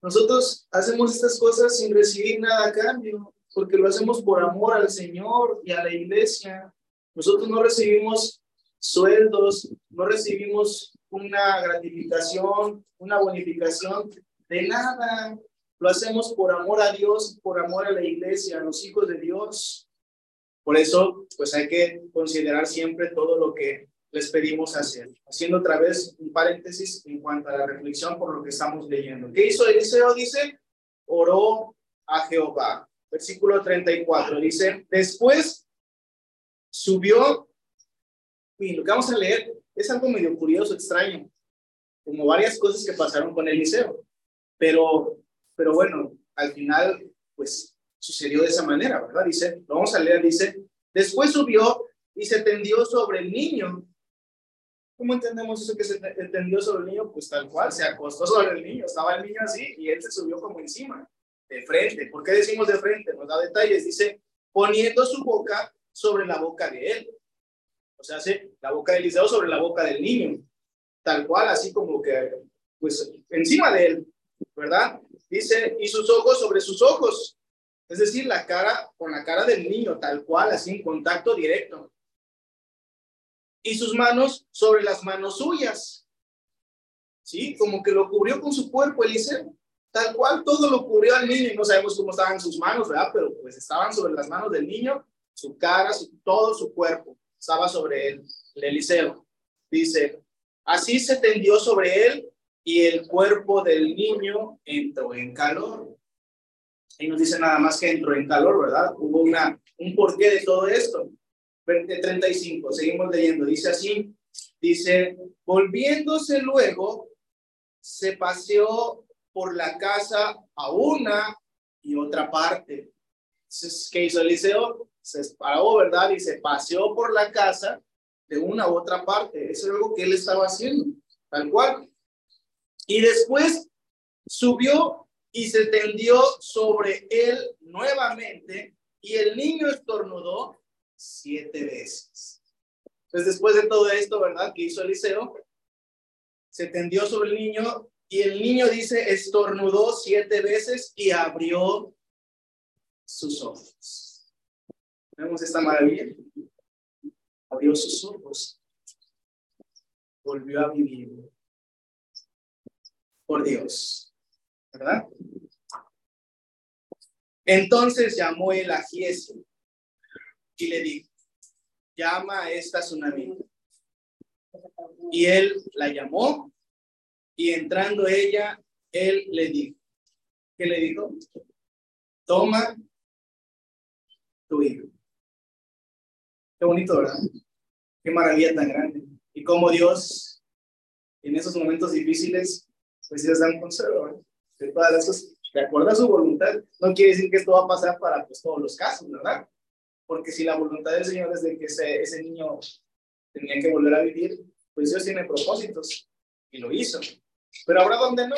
Nosotros hacemos estas cosas sin recibir nada a cambio, porque lo hacemos por amor al Señor y a la iglesia. Nosotros no recibimos sueldos, no recibimos una gratificación, una bonificación de nada. Lo hacemos por amor a Dios, por amor a la iglesia, a los hijos de Dios. Por eso, pues hay que considerar siempre todo lo que les pedimos hacer. Haciendo otra vez un paréntesis en cuanto a la reflexión por lo que estamos leyendo. ¿Qué hizo Eliseo? Dice, oró a Jehová. Versículo 34 dice, después subió, y lo que vamos a leer es algo medio curioso, extraño, como varias cosas que pasaron con Eliseo, pero, pero bueno, al final, pues sucedió de esa manera, ¿verdad? Dice, lo vamos a leer, dice, después subió y se tendió sobre el niño ¿Cómo entendemos eso que se entendió sobre el niño? Pues tal cual, se acostó sobre el niño, estaba el niño así y él se subió como encima, de frente. ¿Por qué decimos de frente? Nos da detalles, dice, poniendo su boca sobre la boca de él. O sea, hace la boca de Eliseo sobre la boca del niño, tal cual, así como que, pues, encima de él, ¿verdad? Dice, y sus ojos sobre sus ojos. Es decir, la cara con la cara del niño, tal cual, así en contacto directo y sus manos sobre las manos suyas. ¿Sí? Como que lo cubrió con su cuerpo Eliseo. Tal cual todo lo cubrió al niño y no sabemos cómo estaban sus manos, ¿verdad? Pero pues estaban sobre las manos del niño, su cara, todo su cuerpo estaba sobre él, el Eliseo. Dice, así se tendió sobre él y el cuerpo del niño entró en calor. Y nos dice nada más que entró en calor, ¿verdad? Hubo una, un porqué de todo esto. 35, seguimos leyendo, dice así, dice, volviéndose luego, se paseó por la casa a una y otra parte. ¿Qué hizo Eliseo? Se paró, ¿verdad? Y se paseó por la casa de una u otra parte. Eso es algo que él estaba haciendo, tal cual. Y después subió y se tendió sobre él nuevamente y el niño estornudó siete veces. Pues después de todo esto, ¿verdad? Que hizo Eliseo, se tendió sobre el niño y el niño dice, estornudó siete veces y abrió sus ojos. Vemos esta maravilla. Abrió sus ojos. Volvió a vivir. Por Dios. ¿Verdad? Entonces llamó el a y le dijo, llama a esta tsunami. Y él la llamó y entrando ella, él le dijo, ¿qué le dijo? Toma tu hijo. Qué bonito, ¿verdad? Qué maravilla tan grande. Y cómo Dios, en esos momentos difíciles, pues Dios da un consejo, De todas las cosas, de acuerdo a su voluntad. No quiere decir que esto va a pasar para pues, todos los casos, ¿verdad? Porque si la voluntad del Señor es de que ese, ese niño tenía que volver a vivir, pues Dios tiene propósitos y lo hizo. Pero ahora donde no,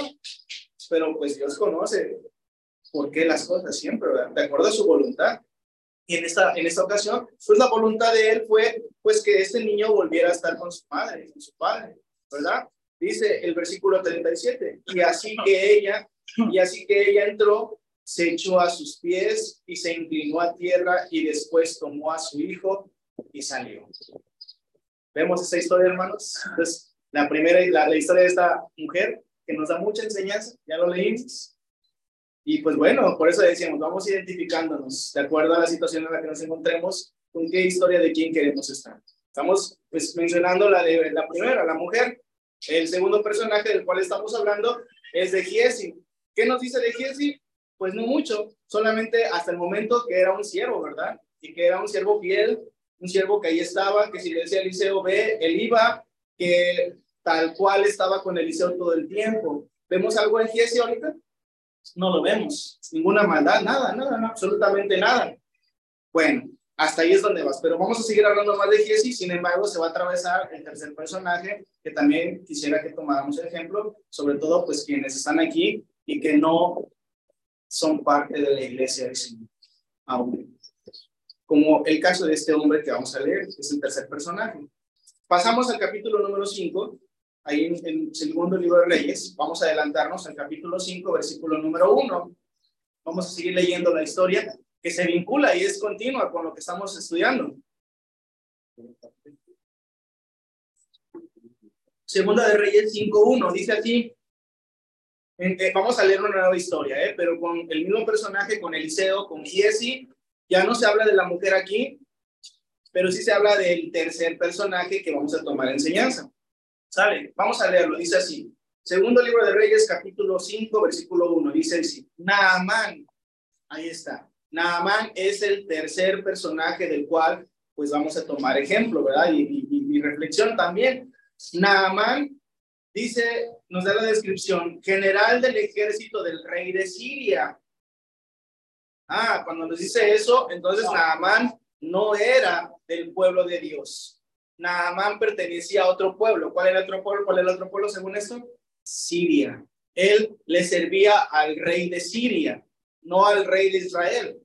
pero pues Dios conoce por qué las cosas siempre, ¿verdad? De acuerdo a su voluntad. Y en esta, en esta ocasión, pues la voluntad de él fue pues que este niño volviera a estar con su madre, con su padre, ¿verdad? Dice el versículo 37, y así que ella, y así que ella entró, se echó a sus pies y se inclinó a tierra y después tomó a su hijo y salió. Vemos esa historia, hermanos. Entonces, la primera, la, la historia de esta mujer que nos da mucha enseñanza, ya lo leímos. Y pues bueno, por eso decíamos, vamos identificándonos de acuerdo a la situación en la que nos encontremos, con qué historia de quién queremos estar. Estamos pues mencionando la de la primera, la mujer. El segundo personaje del cual estamos hablando es de Giesi. ¿Qué nos dice de Giesi? Pues no mucho, solamente hasta el momento que era un siervo, ¿verdad? Y que era un siervo fiel, un siervo que ahí estaba, que si le decía Eliseo, ve, él iba, que tal cual estaba con Eliseo todo el tiempo. ¿Vemos algo en Giesi ahorita? No lo vemos. Ninguna maldad, nada, nada, absolutamente nada. Bueno, hasta ahí es donde vas. Pero vamos a seguir hablando más de Giesi. Sin embargo, se va a atravesar el tercer personaje, que también quisiera que tomáramos el ejemplo, sobre todo pues quienes están aquí y que no son parte de la iglesia del Señor aún como el caso de este hombre que vamos a leer, es el tercer personaje. Pasamos al capítulo número 5, ahí en, el segundo libro de Reyes, vamos a adelantarnos al capítulo 5, versículo número 1. Vamos a seguir leyendo la historia que se vincula y es continua con lo que estamos estudiando. Segunda de Reyes 5.1, dice así, eh, vamos a leer una nueva historia, eh, pero con el mismo personaje, con Eliseo, con Giesi ya no se habla de la mujer aquí, pero sí se habla del tercer personaje que vamos a tomar enseñanza. ¿Sale? Vamos a leerlo. Dice así. Segundo libro de Reyes, capítulo 5, versículo 1. Dice así. Naamán. Ahí está. Naamán es el tercer personaje del cual pues vamos a tomar ejemplo, ¿verdad? Y, mi reflexión también. Naamán dice, nos da la descripción, general del ejército del rey de Siria. Ah, cuando nos dice eso, entonces Naamán no era del pueblo de Dios. Naamán pertenecía a otro pueblo. ¿Cuál era otro pueblo? ¿Cuál era otro pueblo según esto? Siria. Él le servía al rey de Siria, no al rey de Israel,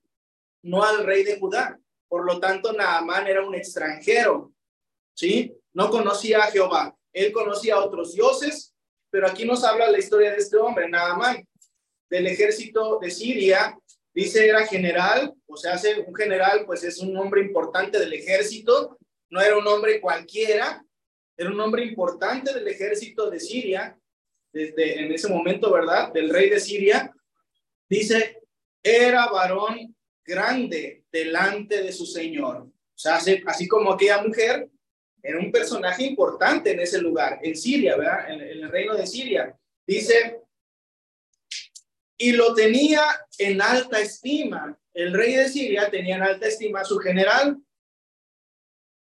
no al rey de Judá. Por lo tanto, Naamán era un extranjero, ¿sí? No conocía a Jehová. Él conocía a otros dioses, pero aquí nos habla la historia de este hombre, Naamán, del ejército de Siria, Dice era general, o sea, un general pues es un hombre importante del ejército, no era un hombre cualquiera, era un hombre importante del ejército de Siria, desde en ese momento, ¿verdad? Del rey de Siria. Dice, era varón grande delante de su señor. O sea, así como aquella mujer, era un personaje importante en ese lugar, en Siria, ¿verdad? En el reino de Siria. Dice, y lo tenía en alta estima. El rey de Siria tenía en alta estima a su general,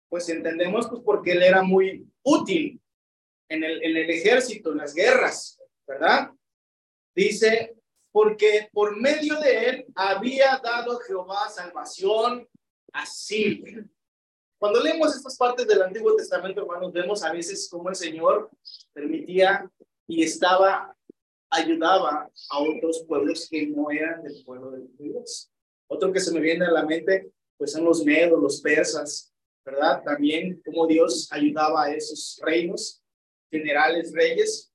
pues entendemos pues porque él era muy útil en el, en el ejército, en las guerras, ¿verdad? Dice, porque por medio de él había dado Jehová salvación a Siria. Cuando leemos estas partes del Antiguo Testamento, hermanos, vemos a veces cómo el Señor permitía y estaba ayudaba a otros pueblos que no eran del pueblo de Dios. Otro que se me viene a la mente, pues son los medos, los persas, ¿verdad? También como Dios ayudaba a esos reinos, generales, reyes,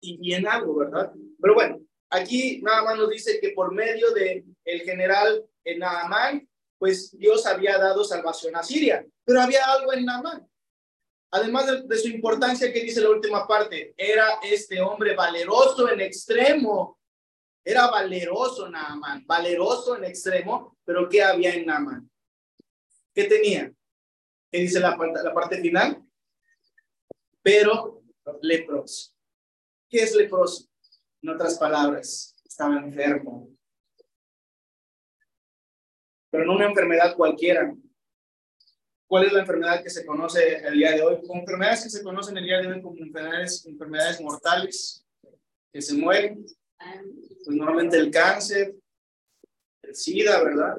y bien algo, ¿verdad? Pero bueno, aquí nada más nos dice que por medio de el general Naamán, pues Dios había dado salvación a Siria, pero había algo en Naamán. Además de, su importancia que dice la última parte, era este hombre valeroso en extremo. Era valeroso Naamán, valeroso en extremo, pero ¿qué había en Naamán? ¿Qué tenía? ¿Qué dice la, la parte final? Pero leproso. ¿Qué es leproso? En otras palabras, estaba enfermo. Pero no una enfermedad cualquiera. ¿Cuál es la enfermedad que se conoce el día de hoy? Como enfermedades que se conocen el día de hoy como enfermedades, enfermedades mortales que se mueren. Pues normalmente el cáncer, el SIDA, ¿verdad?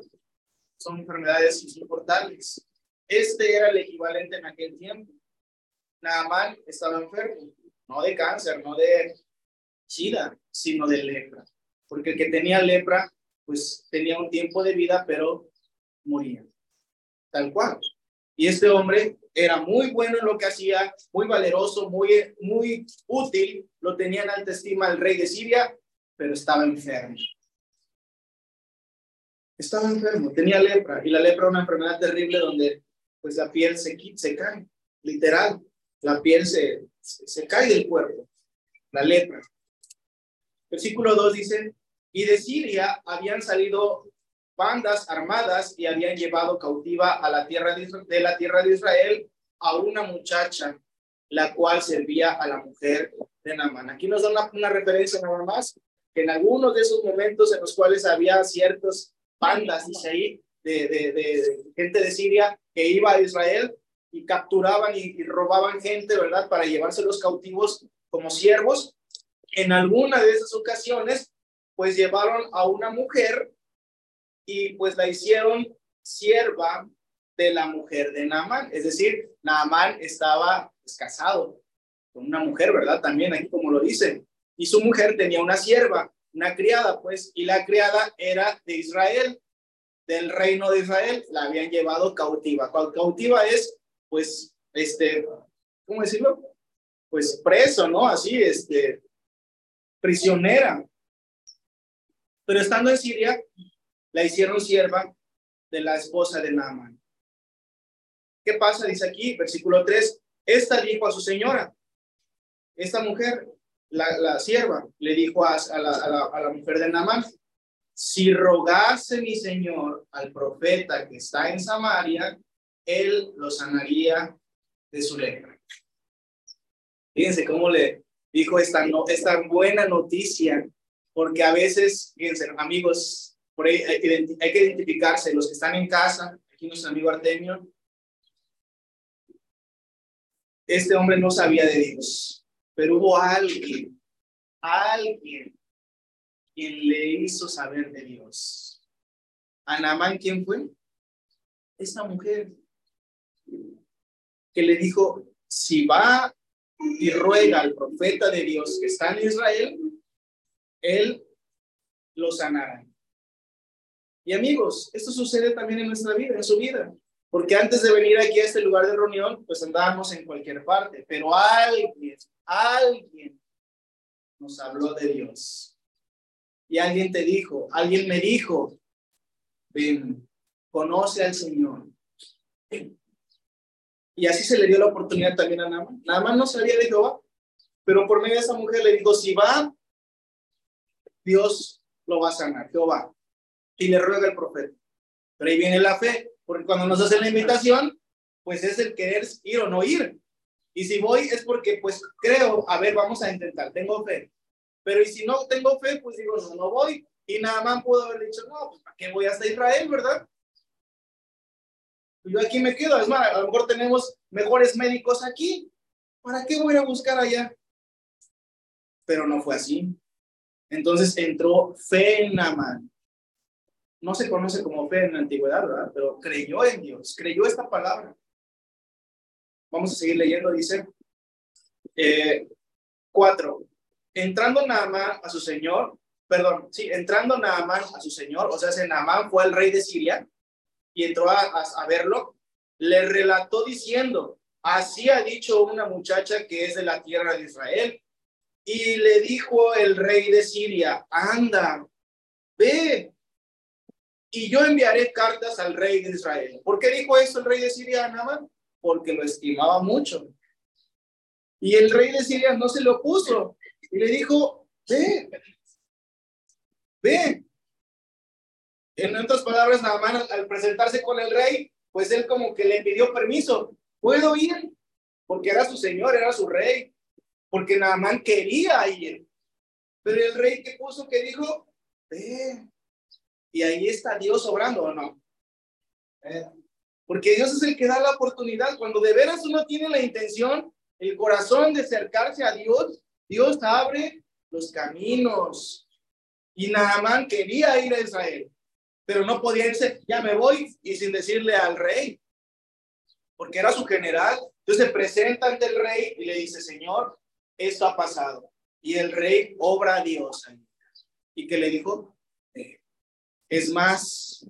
Son enfermedades mortales. Este era el equivalente en aquel tiempo. Naamán estaba enfermo, no de cáncer, no de SIDA, sino de lepra. Porque el que tenía lepra, pues tenía un tiempo de vida, pero moría. Tal cual. Y este hombre era muy bueno en lo que hacía, muy valeroso, muy, muy útil. Lo tenía en alta estima el rey de Siria, pero estaba enfermo. Estaba enfermo, tenía lepra. Y la lepra es una enfermedad terrible donde pues la piel se, se cae, literal, la piel se, se cae del cuerpo, la lepra. Versículo 2 dice, y de Siria habían salido bandas armadas y habían llevado cautiva a la tierra de, la tierra de Israel a una muchacha, la cual servía a la mujer de Naamán. Aquí nos da una, referencia nada más, que en algunos de esos momentos en los cuales había ciertas bandas, dice ahí, de, de, gente de Siria que iba a Israel y capturaban y, y robaban gente, ¿verdad? Para llevarse los cautivos como siervos. En alguna de esas ocasiones, pues llevaron a una mujer y pues la hicieron sierva de la mujer de Naamán. Es decir, Naamán estaba pues, casado con una mujer, ¿verdad? También aquí como lo dice. Y su mujer tenía una sierva, una criada, pues, y la criada era de Israel del reino de Israel, la habían llevado cautiva. Cautiva es, pues, este, ¿cómo decirlo? Pues preso, ¿no? Así, este, prisionera. Pero estando en Siria, la hicieron sierva de la esposa de Naaman. ¿Qué pasa? Dice aquí, versículo 3, esta dijo a su señora, esta mujer, la, la sierva, le dijo a, la, a, la, a la mujer de Naaman, si rogase mi señor al profeta que está en Samaria, él lo sanaría de su lepra. Fíjense cómo le dijo esta, no, esta buena noticia, porque a veces, fíjense, amigos, por ahí hay, que identificarse, los que están en casa, aquí nuestro amigo Artemio, este hombre no sabía de Dios, pero hubo alguien, alguien quien le hizo saber de Dios. Anamán, ¿quién fue? Esta mujer que le dijo, si va y ruega al profeta de Dios que está en Israel, él lo sanará. Y amigos, esto sucede también en nuestra vida, en su vida. Porque antes de venir aquí a este lugar de reunión, pues andábamos en cualquier parte, pero alguien, alguien nos habló de Dios y alguien te dijo, alguien me dijo, ven, conoce al Señor. Y así se le dio la oportunidad también a Naaman. Naaman no sabía de Jehová, pero por medio de esa mujer le dijo, si va, Dios lo va a sanar, Jehová. Y le ruega el profeta. Pero ahí viene la fe, porque cuando nos hacen la invitación, pues es el querer ir o no ir. Y si voy es porque pues creo, a ver, vamos a intentar, tengo fe. Pero y si no tengo fe, pues digo, no, no voy. Y nada más puedo haber dicho, no, pues ¿para qué voy hasta Israel, verdad? Yo aquí me quedo, es más, a lo mejor tenemos mejores médicos aquí. ¿Para qué voy a buscar allá? Pero no fue así. Entonces entró fe en Naamán. No se conoce como fe en la antigüedad, ¿verdad? Pero creyó en Dios, creyó esta palabra. Vamos a seguir leyendo, dice. Eh, cuatro. entrando Naamán a su señor, perdón, sí, entrando Naamán a su señor, o sea, ese Naamán fue el rey de Siria y entró a, a verlo, le relató diciendo, así ha dicho una muchacha que es de la tierra de Israel. Y le dijo el rey de Siria, anda, ve, y yo enviaré cartas al rey de Israel. ¿Por qué dijo eso el rey de Siria a Porque lo estimaba mucho. Y el rey de Siria no se lo puso y le dijo, ve, ve. En otras palabras, Naamán al presentarse con el rey, pues él como que le pidió permiso. ¿Puedo ir? Porque era su señor, era su rey. Porque Naamán quería ir. Pero el rey que puso que dijo, ve. Y ahí está Dios obrando o no. Eh, porque Dios es el que da la oportunidad. Cuando de veras uno tiene la intención, el corazón de acercarse a Dios, Dios abre los caminos. Y Naamán quería ir a Israel, pero no podía irse, ya me voy, y sin decirle al rey, porque era su general. Entonces se presenta ante el rey y le dice, Señor, esto ha pasado. Y el rey obra a Dios. ¿Y que le dijo? Es más,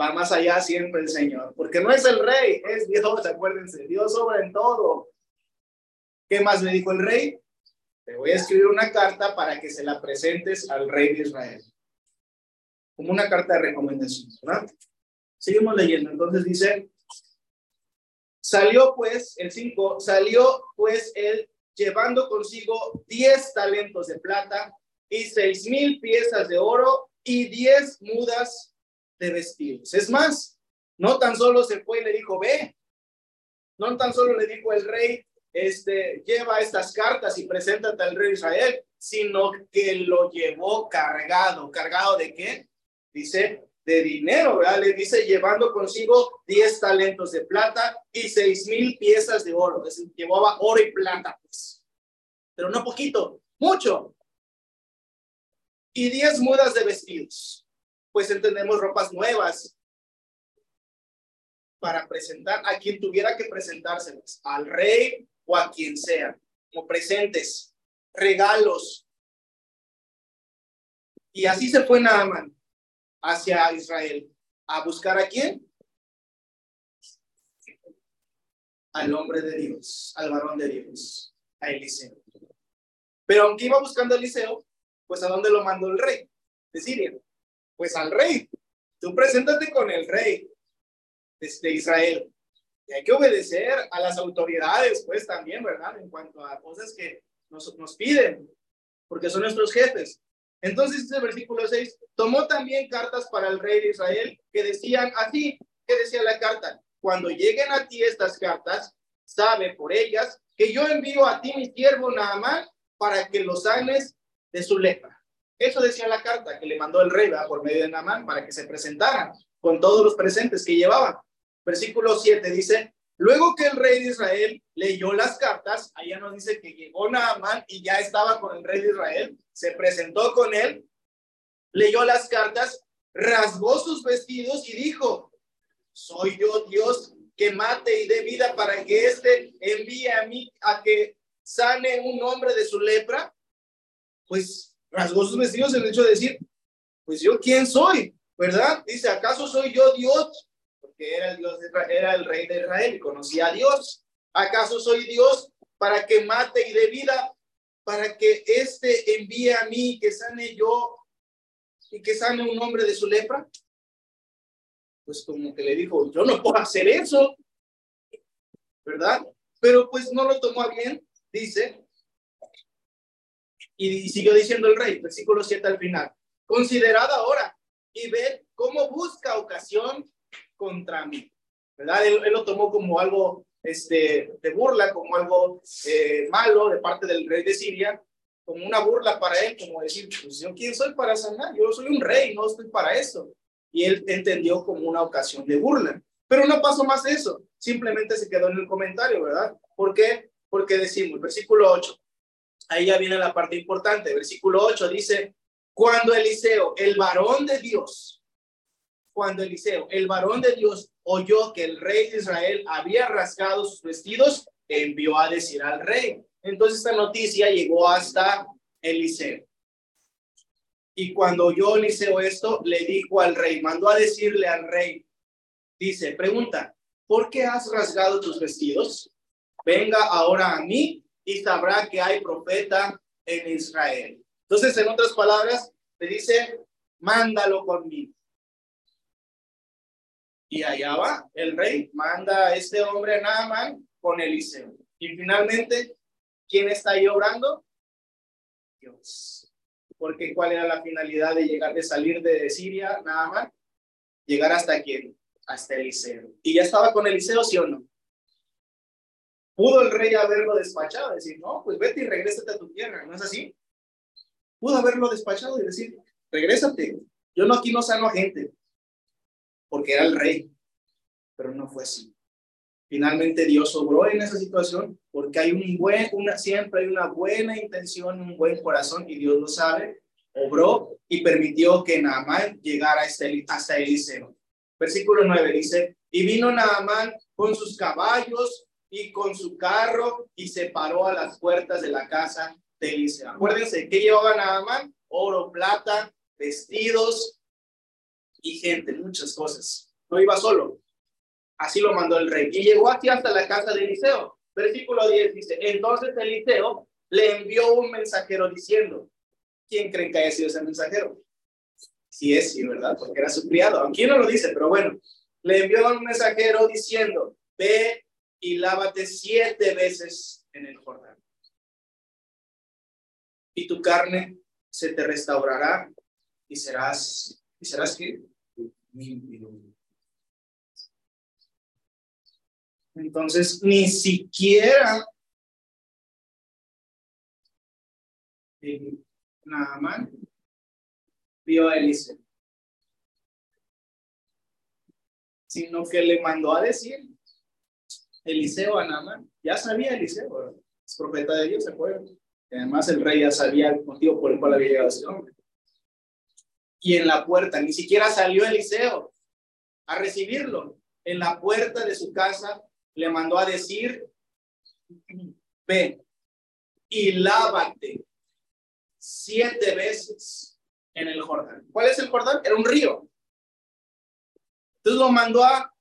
va más allá siempre el Señor, porque no es el rey, es Dios, acuérdense, Dios obra en todo. ¿Qué más le dijo el rey? Te voy a escribir una carta para que se la presentes al rey de Israel. Como una carta de recomendación, ¿verdad? Seguimos leyendo. Entonces dice, salió pues, el 5, salió pues él llevando consigo 10 talentos de plata y seis mil piezas de oro y 10 mudas de vestidos. Es más, no tan solo se fue y le dijo, ve, no tan solo le dijo el rey, este, lleva estas cartas y preséntate al rey Israel, sino que lo llevó cargado. ¿Cargado de qué? Dice, de dinero, ¿verdad? Le dice, llevando consigo 10 talentos de plata y seis mil piezas de oro. Es llevaba oro y plata, pues. Pero no poquito, mucho. Y 10 mudas de vestidos. Pues entendemos ropas nuevas, para presentar a quien tuviera que presentárselas, al rey o a quien sea, como presentes, regalos. Y así se fue Naaman hacia Israel. ¿A buscar a quién? Al hombre de Dios, al varón de Dios, a Eliseo. Pero aunque iba buscando a Eliseo, pues ¿a dónde lo mandó el rey de Siria? Pues al rey. Tú preséntate con el rey de Israel. Y hay que obedecer a las autoridades, pues también, ¿verdad? En cuanto a cosas que nos, nos piden, porque son nuestros jefes. Entonces, ese versículo 6, tomó también cartas para el rey de Israel que decían así, que decía la carta, cuando lleguen a ti estas cartas, sabe por ellas que yo envío a ti mi siervo Naamán para que lo sanes de su lepra. Eso decía la carta que le mandó el rey por medio de Naamán para que se presentaran con todos los presentes que llevaban. Versículo 7 dice, luego que el rey de Israel leyó las cartas, allá nos dice que llegó Naamán y ya estaba con el rey de Israel, se presentó con él, leyó las cartas, rasgó sus vestidos y dijo, soy yo Dios que mate y dé vida para que éste envíe a mí a que sane un hombre de su lepra. Pues rasgó sus vestidos el hecho de decir, pues yo quién soy, ¿verdad? Dice, ¿acaso soy yo Dios que era el, Dios era el rey de Israel conocía a Dios. ¿Acaso soy Dios para que mate y dé vida? Para que éste envíe a mí que sane yo y que sane un hombre de su lepra. Pues como que le dijo, yo no puedo hacer eso, ¿verdad? Pero pues no lo tomó a bien, dice. Y siguió diciendo el rey, versículo 7 al final. Considerad ahora y ved cómo busca ocasión contra mí. ¿Verdad? Él, lo tomó como algo este, de burla, como algo eh, malo de parte del rey de Siria, como una burla para él, como decir, pues yo quién soy para sanar, yo soy un rey, no estoy para eso. Y él entendió como una ocasión de burla. Pero no pasó más eso, simplemente se quedó en el comentario, ¿verdad? ¿Por qué? Porque decimos, versículo 8, ahí ya viene la parte importante, versículo 8 dice, cuando Eliseo, el varón de Dios, cuando Eliseo, el varón de Dios, oyó que el rey de Israel había rasgado sus vestidos, envió a decir al rey. Entonces esta noticia llegó hasta Eliseo. Y cuando oyó Eliseo esto, le dijo al rey, mandó a decirle al rey, dice, pregunta, ¿por qué has rasgado tus vestidos? Venga ahora a mí y sabrá que hay profeta en Israel. Entonces, en otras palabras, le dice, mándalo conmigo. Y allá va, el rey manda a este hombre Naaman con Eliseo. Y finalmente, ¿quién está ahí obrando? Dios. Porque ¿cuál era la finalidad de llegar, de salir de Siria, Naaman? Llegar hasta quién? Hasta Eliseo. ¿Y ya estaba con Eliseo, sí o no? Pudo el rey haberlo despachado, decir, no, pues vete y regrésate a tu tierra, ¿no es así? Pudo haberlo despachado y decir, regrésate, yo no aquí no sano a gente, porque era el rey, pero no fue así. Finalmente Dios obró en esa situación porque hay un buen, una, siempre hay una buena intención, un buen corazón y Dios lo sabe, obró y permitió que Naamán llegara hasta, hasta Eliseo. Versículo 9 dice, y vino Naamán con sus caballos y con su carro y se paró a las puertas de la casa de Eliseo. Acuérdense, ¿qué llevaba Naamán? Oro, plata, vestidos y gente, muchas cosas. No iba solo, Así lo mandó el rey. Y llegó aquí hasta la casa de Eliseo. Versículo 10 dice, entonces Eliseo le envió un mensajero diciendo, ¿quién creen que haya sido ese mensajero? Sí es, sí, ¿verdad? Porque era su criado. Aquí no lo dice, pero bueno. Le envió un mensajero diciendo, ve y lávate siete veces en el Jordán. Y tu carne se te restaurará y serás, ¿y serás qué? Entonces, ni siquiera más vio a Eliseo, sino que le mandó a decir Eliseo a Naaman. Ya sabía Eliseo, es profeta de Dios, ¿se acuerdan? además el rey ya sabía el motivo por el cual había llegado ese hombre. Y en la puerta, ni siquiera salió Eliseo a recibirlo. En la puerta de su casa le mandó a decir, ve y lávate siete veces en el Jordán. ¿Cuál es el Jordán? Era un río. Entonces lo mandó a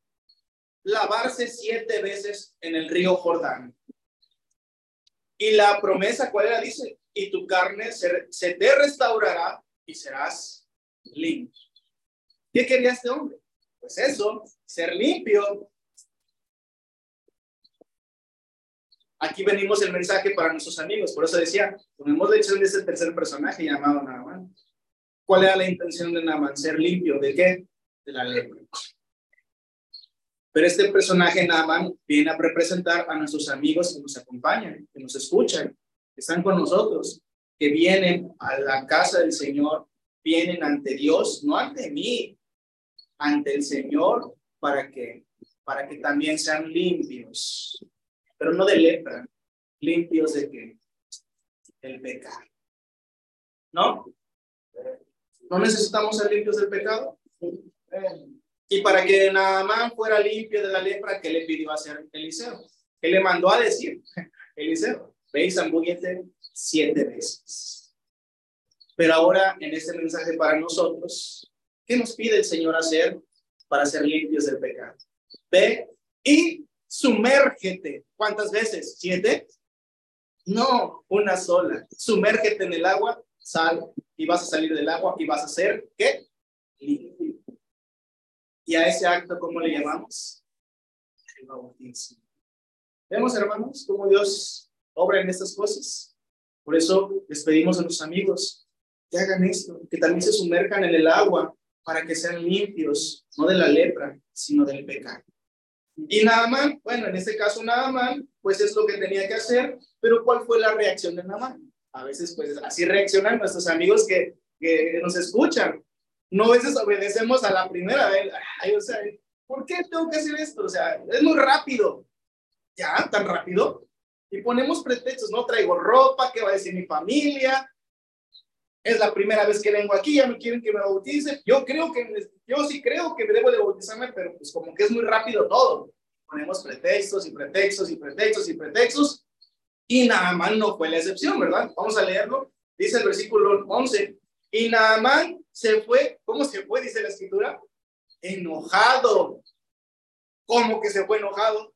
lavarse siete veces en el río Jordán. Y la promesa, ¿cuál era? Dice, y tu carne se, te restaurará y serás limpio. ¿Qué quería este hombre? Pues eso, ser limpio Aquí venimos el mensaje para nuestros amigos. Por eso decía, tomemos la decisión de ese tercer personaje llamado Naaman. ¿Cuál era la intención de Naaman? Ser limpio. ¿De qué? De la lepra. Pero este personaje Naaman viene a representar a nuestros amigos que nos acompañan, que nos escuchan, que están con nosotros, que vienen a la casa del Señor, vienen ante Dios, no ante mí, ante el Señor, para que, para que también sean limpios pero no de lepra, limpios de que el pecado. ¿No? ¿No necesitamos ser limpios del pecado? Y para que Naamán fuera limpio de la lepra, ¿qué le pidió hacer Eliseo? ¿Qué le mandó a decir Eliseo? Veis, y siete veces. Pero ahora, en este mensaje para nosotros, ¿qué nos pide el Señor hacer para ser limpios del pecado? Ve y Sumérgete. ¿Cuántas veces? ¿Siete? No, una sola. Sumérgete en el agua, sal y vas a salir del agua y vas a ser, ¿qué? Y a ese acto, ¿cómo le llamamos? El bautismo. Vemos, hermanos, cómo Dios obra en estas cosas. Por eso les pedimos a los amigos que hagan esto, que también se sumerjan en el agua para que sean limpios, no de la lepra, sino del pecado. Y Naaman, bueno, en este caso Naaman, pues es lo que tenía que hacer, pero ¿cuál fue la reacción de Naaman? A veces, pues así reaccionan nuestros amigos que, que nos escuchan. No veces obedecemos a la primera vez. Ay, o sea, ¿por qué tengo que hacer esto? O sea, es muy rápido. ¿Ya? ¿Tan rápido? Y ponemos pretextos, no traigo ropa, ¿qué va a decir mi familia? es la primera vez que vengo aquí, ya me quieren que me bautice. Yo creo que, yo sí creo que debo de bautizarme, pero pues como que es muy rápido todo. Ponemos pretextos y pretextos y pretextos y pretextos. Y nada más no fue la excepción, ¿verdad? Vamos a leerlo. dice el versículo 11, y Naamán se fue, ¿cómo se fue? Dice la escritura, enojado. ¿Cómo que se fue enojado?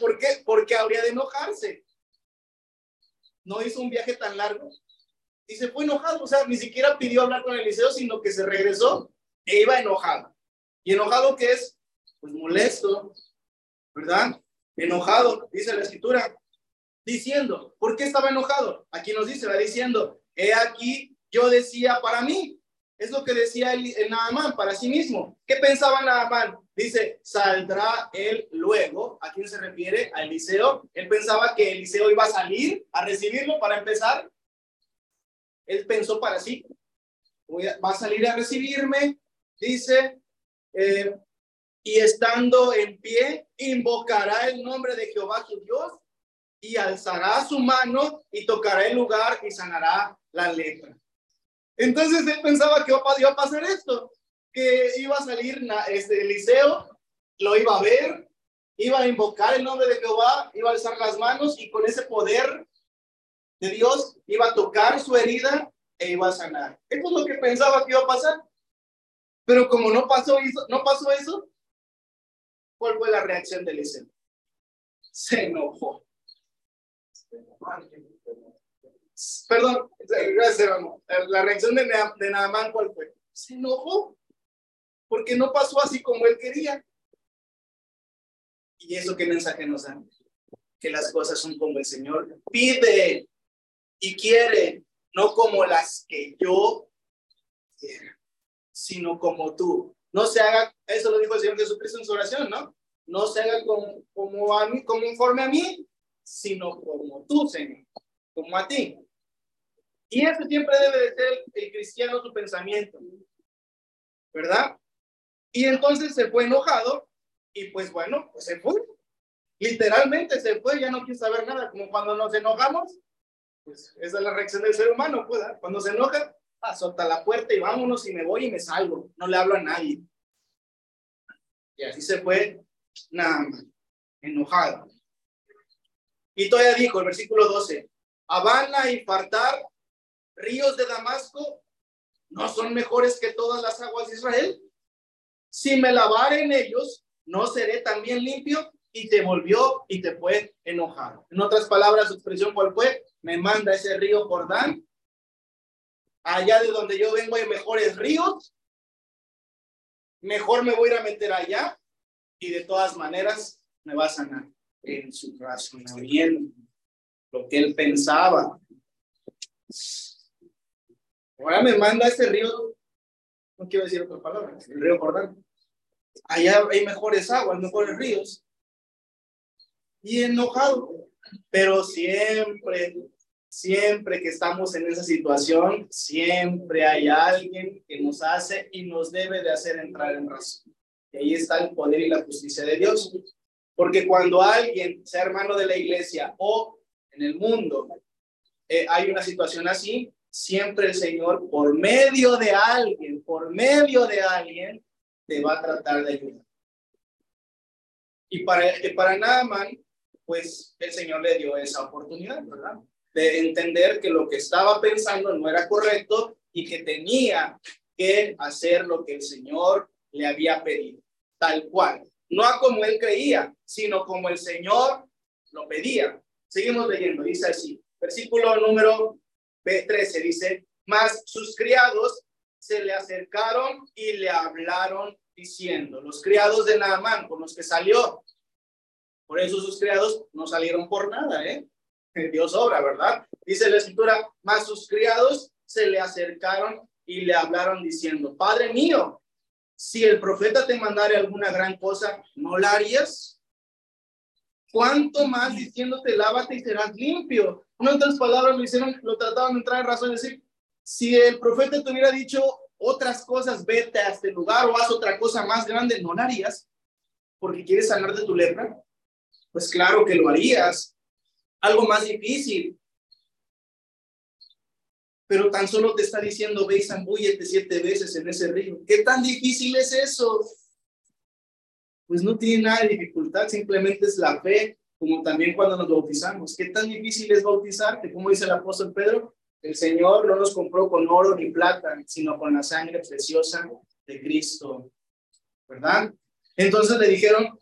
¿Por qué? Porque habría de enojarse. No hizo un viaje tan largo y se fue enojado. O sea, ni siquiera pidió hablar con Eliseo, sino que se regresó e iba enojado. ¿Y enojado qué es? Pues molesto, ¿verdad? Enojado, dice la escritura, diciendo, ¿por qué estaba enojado? Aquí nos dice, va diciendo, he aquí, yo decía para mí, es lo que decía el, el Naamán para sí mismo. ¿Qué pensaba Naamán? Dice, saldrá él luego. ¿A quién se refiere? A Eliseo. Él pensaba que Eliseo iba a salir a recibirlo para empezar. Él pensó para sí, va a salir a recibirme, dice, eh, y estando en pie, invocará el nombre de Jehová su Dios y alzará su mano y tocará el lugar y sanará la lepra. Entonces él pensaba que iba a pasar esto, que iba a salir este Eliseo, lo iba a ver, iba a invocar el nombre de Jehová, iba a alzar las manos y con ese poder de Dios iba a tocar su herida e iba a sanar. Esto es lo que pensaba que iba a pasar. Pero como no pasó eso, no pasó eso, ¿cuál fue la reacción de Eliseo? Se enojó. Perdón, gracias, La reacción de, de Naamán, ¿cuál fue? Se enojó porque no pasó así como él quería. ¿Y eso qué mensaje nos da? Que las cosas son como el Señor pide y quiere, no como las que yo quiera, sino como tú. No se haga, eso lo dijo el Señor Jesucristo en su oración, ¿no? No se haga como, como a mí, como informe a mí, sino como tú, Señor, como a ti. Y eso siempre debe de ser el cristiano su pensamiento, ¿verdad? Y entonces se fue enojado y pues bueno, pues se fue. Literalmente se fue, ya no quiere saber nada, como cuando nos enojamos, pues esa es la reacción del ser humano, pues, cuando se enoja, azota la puerta y vámonos y me voy y me salgo, no le hablo a nadie. Y así se fue nada enojado. Y todavía dijo el versículo 12, Habana y Fartar, ríos de Damasco, ¿no son mejores que todas las aguas de Israel? Si me lavare en ellos, ¿no seré también limpio? Y te volvió y te fue enojado. En otras palabras, su expresión cuál fue? me manda ese río Jordán. Allá de donde yo vengo hay mejores ríos. Mejor me voy a ir a meter allá y de todas maneras me va a sanar en su razonamiento, lo que él pensaba. Ahora me manda ese río, no quiero decir otra palabra, el río Jordán. Allá hay mejores aguas, mejores ríos. Y enojado, pero siempre Siempre que estamos en esa situación, siempre hay alguien que nos hace y nos debe de hacer entrar en razón. Y ahí está el poder y la justicia de Dios. Porque cuando alguien, sea hermano de la iglesia o en el mundo, eh, hay una situación así, siempre el Señor, por medio de alguien, por medio de alguien, te va a tratar de ayudar. Y para, para Naaman, pues el Señor le dio esa oportunidad, ¿verdad? de entender que lo que estaba pensando no era correcto y que tenía que hacer lo que el Señor le había pedido, tal cual. No como él creía, sino como el Señor lo pedía. Seguimos leyendo, dice así, versículo número 13, dice, mas sus criados se le acercaron y le hablaron diciendo, los criados de Naamán con los que salió, por eso sus criados no salieron por nada, ¿eh? Dios obra, ¿verdad? Dice la escritura, más sus criados se le acercaron y le hablaron diciendo, Padre mío, si el profeta te mandare alguna gran cosa, ¿no la harías? ¿Cuánto más diciéndote, lávate y serás limpio? En otras palabras, lo hicieron, lo trataban de entrar en razón, es decir, si el profeta te hubiera dicho otras cosas, vete a este lugar o haz otra cosa más grande, ¿no la harías? Porque quieres sanar de tu lepra. Pues claro que lo harías algo más difícil. Pero tan solo te está diciendo, ve y zambúllete siete veces en ese río. ¿Qué tan difícil es eso? Pues no tiene nada de dificultad, simplemente es la fe, como también cuando nos bautizamos. ¿Qué tan difícil es bautizarte? Como dice el apóstol Pedro, El Señor no nos compró con oro ni plata, sino con la sangre preciosa de Cristo. ¿Verdad? Entonces le dijeron,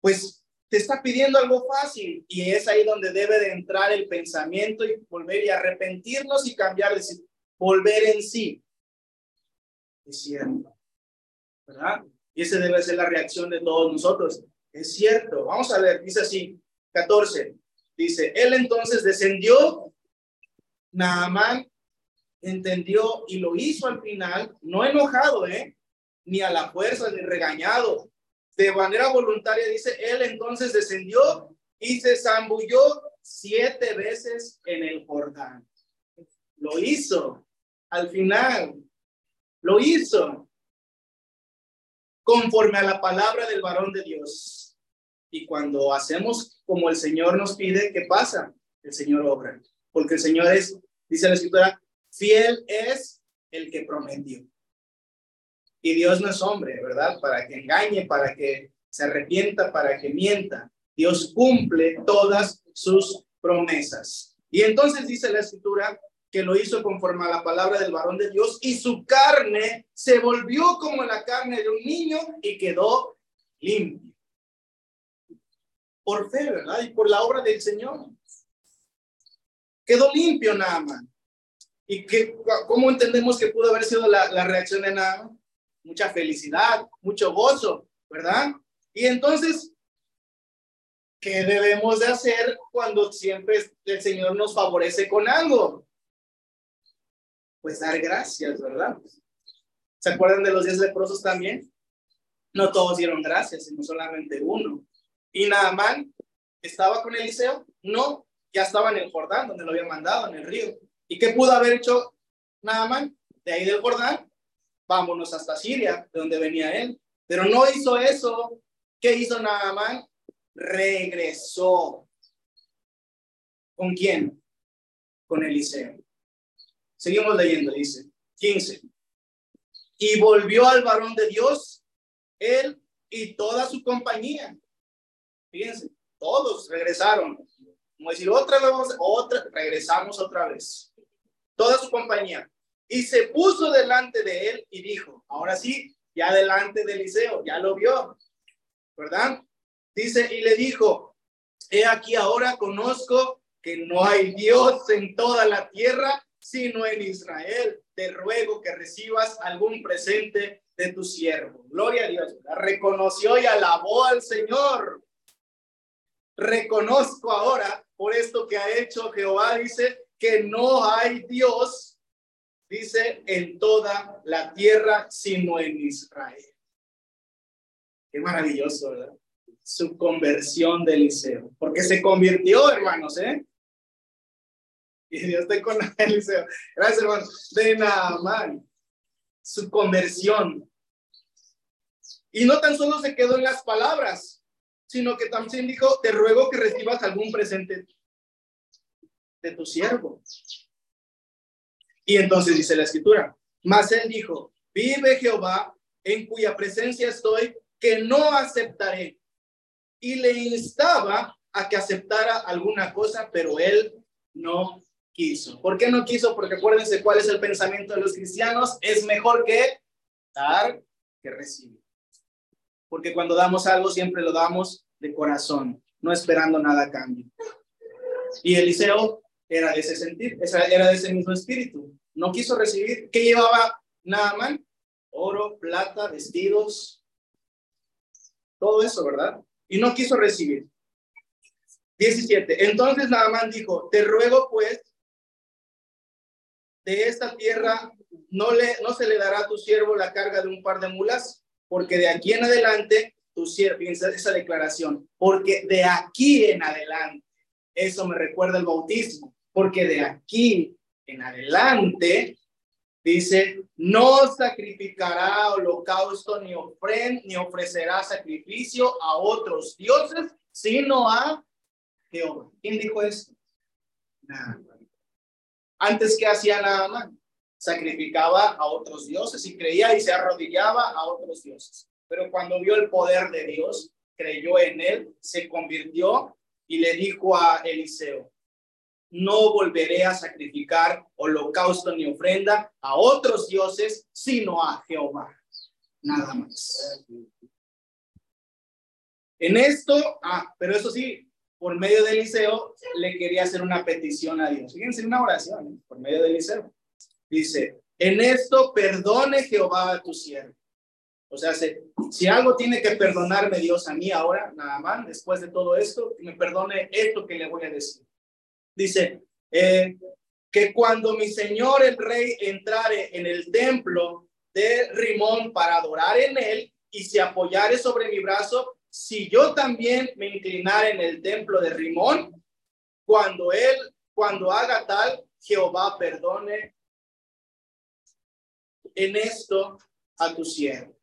pues te está pidiendo algo fácil y es ahí donde debe de entrar el pensamiento y volver y arrepentirnos y cambiar, decir, volver en sí. Es cierto. ¿Verdad? Y esa debe ser la reacción de todos nosotros. Es cierto. Vamos a ver, dice así, 14. Dice, él entonces descendió, Naamán entendió y lo hizo al final, no enojado, ¿eh? Ni a la fuerza, ni regañado. De manera voluntaria, dice, él entonces descendió y se zambulló siete veces en el Jordán. Lo hizo al final. Lo hizo conforme a la palabra del varón de Dios. Y cuando hacemos como el Señor nos pide, ¿qué pasa? El Señor obra. Porque el Señor es, dice la escritura, fiel es el que prometió. Y Dios no es hombre, ¿verdad? Para que engañe, para que se arrepienta, para que mienta. Dios cumple todas sus promesas. Y entonces dice la escritura que lo hizo conforme a la palabra del varón de Dios y su carne se volvió como la carne de un niño y quedó limpio. Por fe, ¿verdad? Y por la obra del Señor. Quedó limpio Naaman. ¿Y que, cómo entendemos que pudo haber sido la, la reacción de Naaman? Mucha felicidad, mucho gozo, ¿verdad? Y entonces ¿qué debemos de hacer cuando siempre el Señor nos favorece con algo? Pues dar gracias, ¿verdad? ¿Se acuerdan de los diez leprosos también? No todos dieron gracias, sino solamente uno. ¿Y Naamán estaba con Eliseo? No, ya estaba en el Jordán, donde lo había mandado, en el río. ¿Y qué pudo haber hecho Naamán? De ahí del Jordán, vámonos hasta Siria, de donde venía él. Pero no hizo eso. ¿Qué hizo Naamán? Regresó. ¿Con quién? Con Eliseo. Seguimos leyendo, dice 15. Y volvió al varón de Dios, él y toda su compañía. Fíjense, todos regresaron. Como decir, otra vez, otra, regresamos otra vez. Toda su compañía. Y se puso delante de él y dijo, ahora sí, ya delante de Eliseo, ya lo vio, ¿verdad? Dice, y le dijo, he aquí ahora conozco que no hay Dios en toda la tierra sino en Israel. Te ruego que recibas algún presente de tu siervo. Gloria a Dios. Reconoció y alabó al Señor. Reconozco ahora por esto que ha hecho Jehová, dice que no hay Dios, dice, en toda la tierra, sino en Israel. Qué maravilloso, ¿verdad? Su conversión de Eliseo, porque se convirtió, hermanos, ¿eh? Y Dios esté con Eliseo. Gracias, hermano. De Naamán. Su conversión. Y no tan solo se quedó en las palabras, sino que también dijo, te ruego que recibas algún presente de tu siervo. Y entonces dice la escritura, mas él dijo, vive Jehová, en cuya presencia estoy, que no aceptaré. Y le instaba a que aceptara alguna cosa, pero él no quiso. ¿Por qué no quiso? Porque acuérdense cuál es el pensamiento de los cristianos. Es mejor que dar que recibir. Porque cuando damos algo siempre lo damos de corazón, no esperando nada a cambio. Y Eliseo era de ese sentir, era de ese mismo espíritu. No quiso recibir. ¿Qué llevaba Naaman? Oro, plata, vestidos, todo eso, ¿verdad? Y no quiso recibir. 17. Entonces Naaman dijo, te ruego pues de esta tierra no, le, no se le dará a tu siervo la carga de un par de mulas, porque de aquí en adelante, tu siervo, esa, esa declaración, porque de aquí en adelante, eso me recuerda el bautismo, porque de aquí en adelante, dice, no sacrificará holocausto ni ofrenda, ni ofrecerá sacrificio a otros dioses, sino a Jehová. ¿Quién dijo esto? Nada. Antes que hacía nada más, sacrificaba a otros dioses y creía y se arrodillaba a otros dioses. Pero cuando vio el poder de Dios, creyó en él, se convirtió y le dijo a Eliseo, no volveré a sacrificar holocausto ni ofrenda a otros dioses, sino a Jehová. Nada más. En esto, ah, pero eso sí, por medio de Eliseo, le quería hacer una petición a Dios. Fíjense, una oración ¿eh? por medio de Eliseo. Dice, en esto perdone Jehová a tu siervo. O sea, si, algo tiene que perdonarme Dios a mí ahora, nada más, después de todo esto, me perdone esto que le voy a decir. Dice, eh, que cuando mi señor el rey entrare en el templo de Rimón para adorar en él y se apoyare sobre mi brazo, si yo también me inclinare en el templo de Rimón, cuando él, cuando haga tal, Jehová perdone en esto a tu siervo.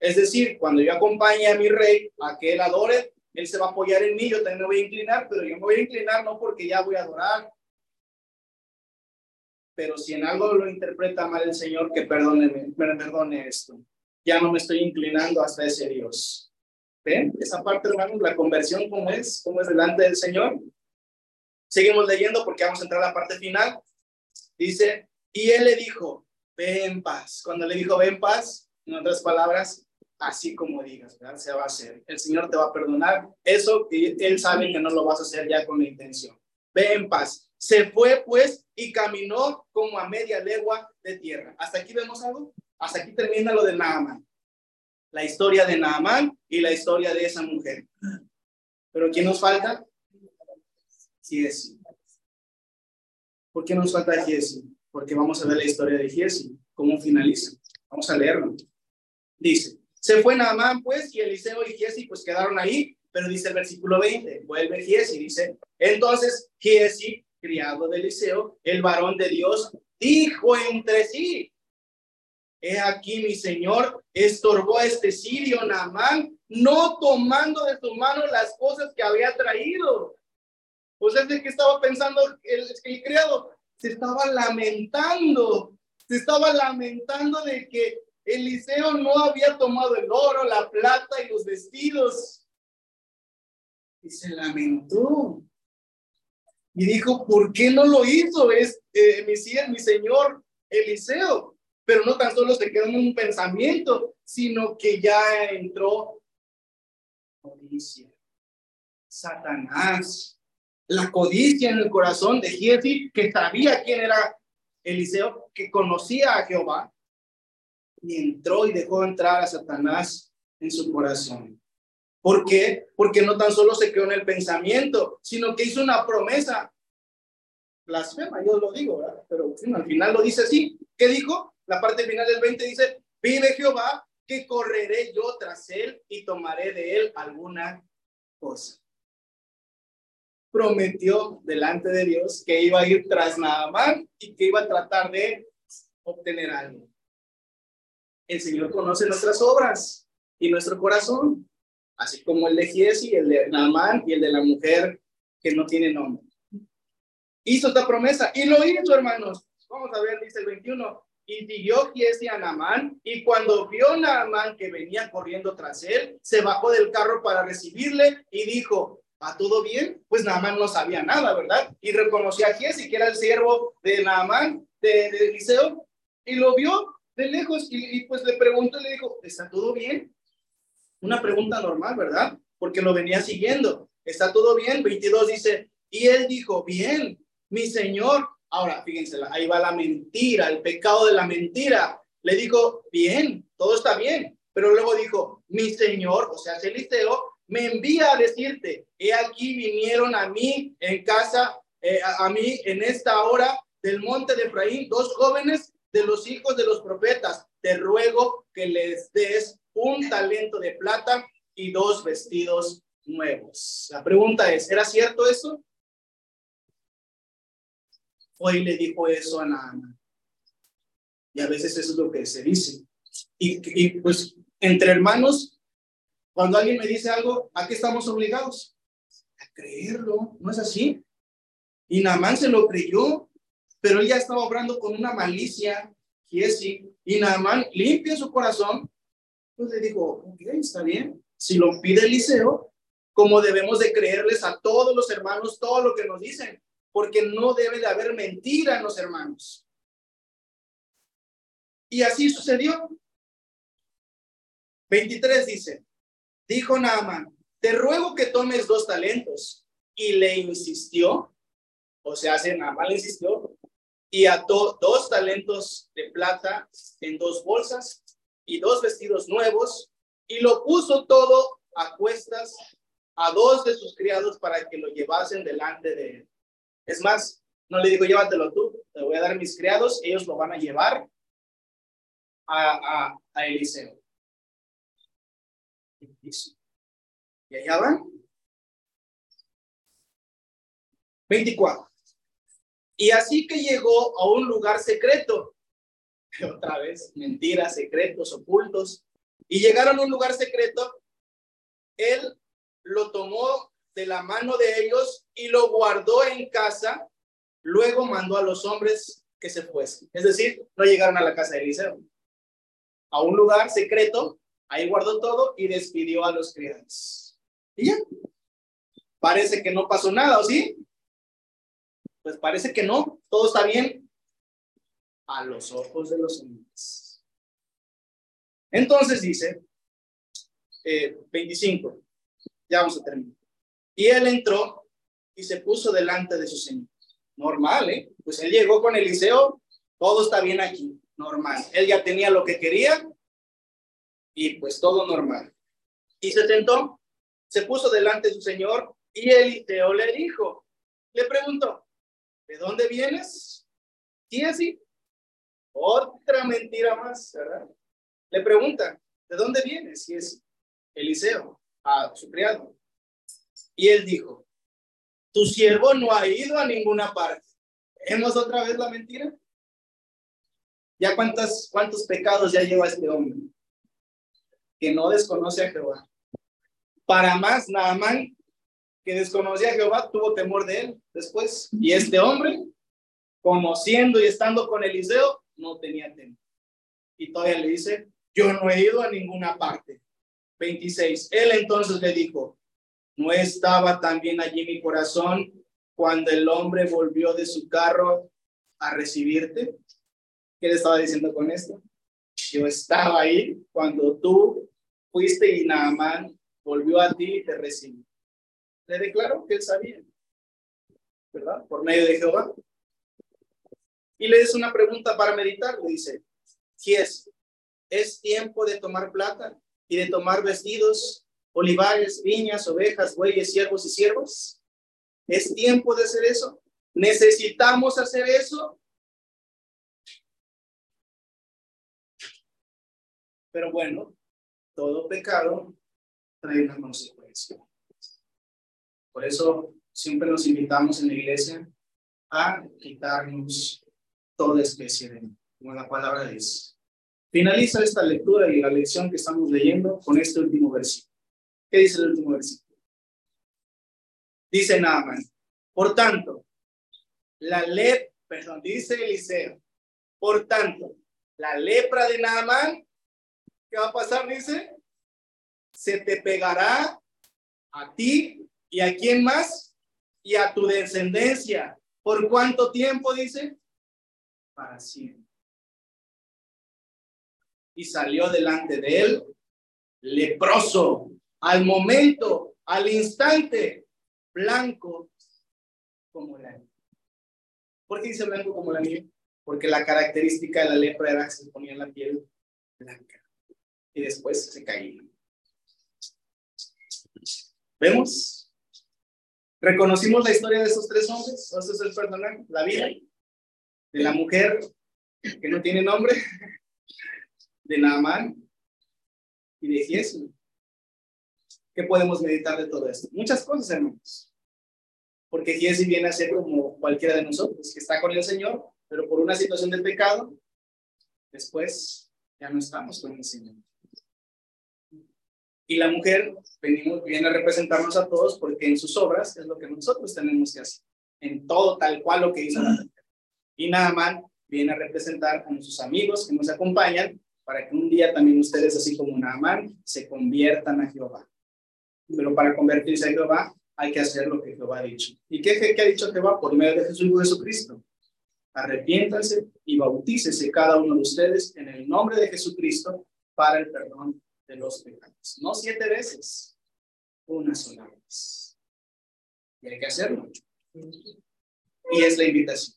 Es decir, cuando yo acompañe a mi rey a que él adore, él se va a apoyar en mí, yo también voy a inclinar, pero yo me voy a inclinar no porque ya voy a adorar. Pero si en algo lo interpreta mal el Señor, que perdone, perdone esto. Ya no me estoy inclinando hasta ese Dios. ¿Ven? Esa parte, hermanos, la conversión, ¿cómo es? ¿Cómo es delante del Señor? Seguimos leyendo porque vamos a entrar a la parte final. Dice, y él le dijo, ve en paz. Cuando le dijo, ve en paz, en otras palabras, así como digas, ¿verdad? Se va a hacer. El Señor te va a perdonar. Eso Él sabe que no lo vas a hacer ya con la intención. Ve en paz. Se fue pues y caminó como a media legua de tierra. ¿Hasta aquí vemos algo? Hasta aquí termina lo de Naaman la historia de Naamán y la historia de esa mujer. Pero ¿quién nos falta? Giesi. ¿Por qué nos falta Giesi? Porque vamos a ver la historia de Giesi, cómo finaliza. Vamos a leerlo. Dice, se fue Naamán pues y Eliseo y Giesi pues quedaron ahí, pero dice el versículo 20, vuelve Giesi, dice, entonces Giesi, criado de Eliseo, el varón de Dios, dijo entre sí, He aquí mi señor estorbó a este sirio Naamán, no tomando de su mano las cosas que había traído. Pues es de que estaba pensando el, el criado, se estaba lamentando, se estaba lamentando de que Eliseo no había tomado el oro, la plata y los vestidos. Y se lamentó. Y dijo, ¿por qué no lo hizo es, eh, mi, mi señor Eliseo? Pero no tan solo se quedó en un pensamiento, sino que ya entró codicia, Satanás, la codicia en el corazón de Giesi, que sabía quién era Eliseo, que conocía a Jehová, y entró y dejó entrar a Satanás en su corazón. ¿Por qué? Porque no tan solo se quedó en el pensamiento, sino que hizo una promesa. Blasfema, yo lo digo. Pero al final lo dice así. ¿Qué dijo? La parte final del 20 dice, vive Jehová, que correré yo tras él y tomaré de él alguna cosa. Prometió delante de Dios que iba a ir tras Naamán y que iba a tratar de obtener algo. El Señor conoce nuestras obras y nuestro corazón, así como el de Giesi, el de Naamán y el de la mujer que no tiene nombre. Hizo esta promesa y lo hizo, hermanos. Vamos a ver, dice el 21. Y siguió Giesi a Naamán, y cuando vio Naamán que venía corriendo tras él, se bajó del carro para recibirle y dijo, ¿a todo bien? Pues Naamán no sabía nada, ¿verdad? Y reconoció a Giesi, que era el siervo de Naamán, de, de Eliseo, y lo vio de lejos y, pues le preguntó, le dijo, ¿está todo bien? Una pregunta normal, ¿verdad? Porque lo venía siguiendo. ¿Está todo bien? 22 dice, y él dijo, bien, mi señor, Ahora, fíjense, ahí va la mentira, el pecado de la mentira. Le dijo, bien, todo está bien, pero luego dijo, mi Señor, o sea, Eliseo, me envía a decirte, he aquí vinieron a mí en casa, eh, a, mí en esta hora del monte de Efraín, dos jóvenes de los hijos de los profetas. Te ruego que les des un talento de plata y dos vestidos nuevos. La pregunta es, ¿era cierto eso? Hoy le dijo eso a Naaman. Y a veces eso es lo que se dice. Y, pues entre hermanos, cuando alguien me dice algo, ¿a qué estamos obligados? A creerlo, ¿no es así? Y Naamán se lo creyó, pero él ya estaba obrando con una malicia, y y Naamán limpia su corazón, pues le dijo, ok, está bien, si lo pide Eliseo, como debemos de creerles a todos los hermanos todo lo que nos dicen, porque no debe de haber mentira en los hermanos. Y así sucedió. 23 dice, dijo Naaman, te ruego que tomes dos talentos. Y le insistió, o sea, Naaman le insistió, y ató dos talentos de plata en dos bolsas y dos vestidos nuevos, y lo puso todo a cuestas a dos de sus criados para que lo llevasen delante de él. Es más, no le digo, llévatelo tú, te voy a dar mis criados, ellos lo van a llevar a, Eliseo. Y allá van. 24. Y así que llegó a un lugar secreto. Otra vez, mentiras, secretos, ocultos. Y llegaron a un lugar secreto. Él lo tomó de la mano de ellos y lo guardó en casa. Luego mandó a los hombres que se fuesen. Es decir, no llegaron a la casa de Eliseo. A un lugar secreto, ahí guardó todo y despidió a los criados. Y ya. Parece que no pasó nada, ¿o sí? Pues parece que no, todo está bien a los ojos de los hombres. Entonces dice, 25, eh, ya vamos a terminar. Y él entró y se puso delante de su señor. Normal, ¿eh? Pues él llegó con Eliseo, todo está bien aquí, normal. Él ya tenía lo que quería y pues todo normal. Y se sentó, se puso delante de su señor y Eliseo le dijo, le preguntó, ¿de dónde vienes? Y así, otra mentira más, ¿verdad? Le pregunta, ¿de dónde vienes? Y es Eliseo, a su criado. Y él dijo, tu siervo no ha ido a ninguna parte. ¿Hemos otra vez la mentira? ¿Ya cuántas, cuántos pecados ya lleva este hombre? Que no desconoce a Jehová. Para más, Naamán, que desconocía a Jehová, tuvo temor de él después. Y este hombre, conociendo y estando con Eliseo, no tenía temor. Y todavía le dice, yo no he ido a ninguna parte. 26. Él entonces le dijo, ¿no estaba también allí mi corazón cuando el hombre volvió de su carro a recibirte? ¿Qué le estaba diciendo con esto? Yo estaba ahí cuando tú fuiste y Naamán volvió a ti y te recibió le declaró que él sabía, ¿verdad? Por medio de Jehová. Y le hizo una pregunta para meditar, le dice, si es, es tiempo de tomar plata y de tomar vestidos, olivares, viñas, ovejas, bueyes, siervos y siervos. ¿Es tiempo de hacer eso? ¿Necesitamos hacer eso? Pero bueno, todo pecado trae una consecuencia. Por eso siempre nos invitamos en la iglesia a quitarnos toda especie de, como la palabra dice. Finaliza esta lectura y la lección que estamos leyendo con este último versículo. ¿Qué dice el último versículo? Dice Naaman, por tanto, la lepra, perdón, dice Eliseo, por tanto, la lepra de Naaman, ¿qué va a pasar? Dice, se te pegará a ti ¿Y a quién más? Y a tu descendencia. ¿Por cuánto tiempo dice? Para siempre. Y salió delante de él leproso, al momento, al instante, blanco como la nieve. ¿Por qué dice blanco como la nieve? Porque la característica de la lepra era que se ponía la piel blanca y después se caía. ¿Vemos? Reconocimos la historia de esos tres hombres, ese es el la vida de la mujer que no tiene nombre, de Naamán y de Jesús. ¿Qué podemos meditar de todo esto? Muchas cosas, hermanos. Porque Jesús viene a ser como cualquiera de nosotros, que está con el Señor, pero por una situación de pecado, después ya no estamos con el Señor. Y la mujer venimos, viene a representarnos a todos porque en sus obras es lo que nosotros tenemos que hacer, en todo tal cual lo que hizo la mujer. Y Naaman viene a representar a sus amigos que nos acompañan para que un día también ustedes, así como Naaman, se conviertan a Jehová. Pero para convertirse a Jehová hay que hacer lo que Jehová ha dicho. ¿Y qué, qué ha dicho Jehová? Por medio de Jesús Jesucristo. Arrepiéntanse y bautícese cada uno de ustedes en el nombre de Jesucristo para el perdón de los pecados. No siete veces, una sola vez. Y hay que hacerlo. Y es la invitación.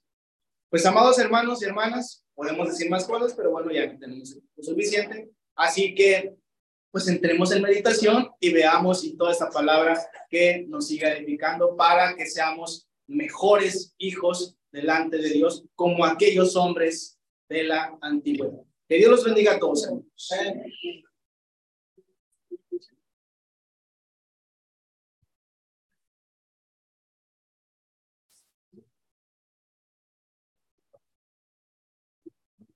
Pues amados hermanos y hermanas, podemos decir más cosas, pero bueno, ya tenemos lo suficiente. Así que, pues entremos en meditación y veamos y toda esta palabra que nos siga edificando para que seamos mejores hijos delante de Dios como aquellos hombres de la antigüedad. Que Dios los bendiga a todos.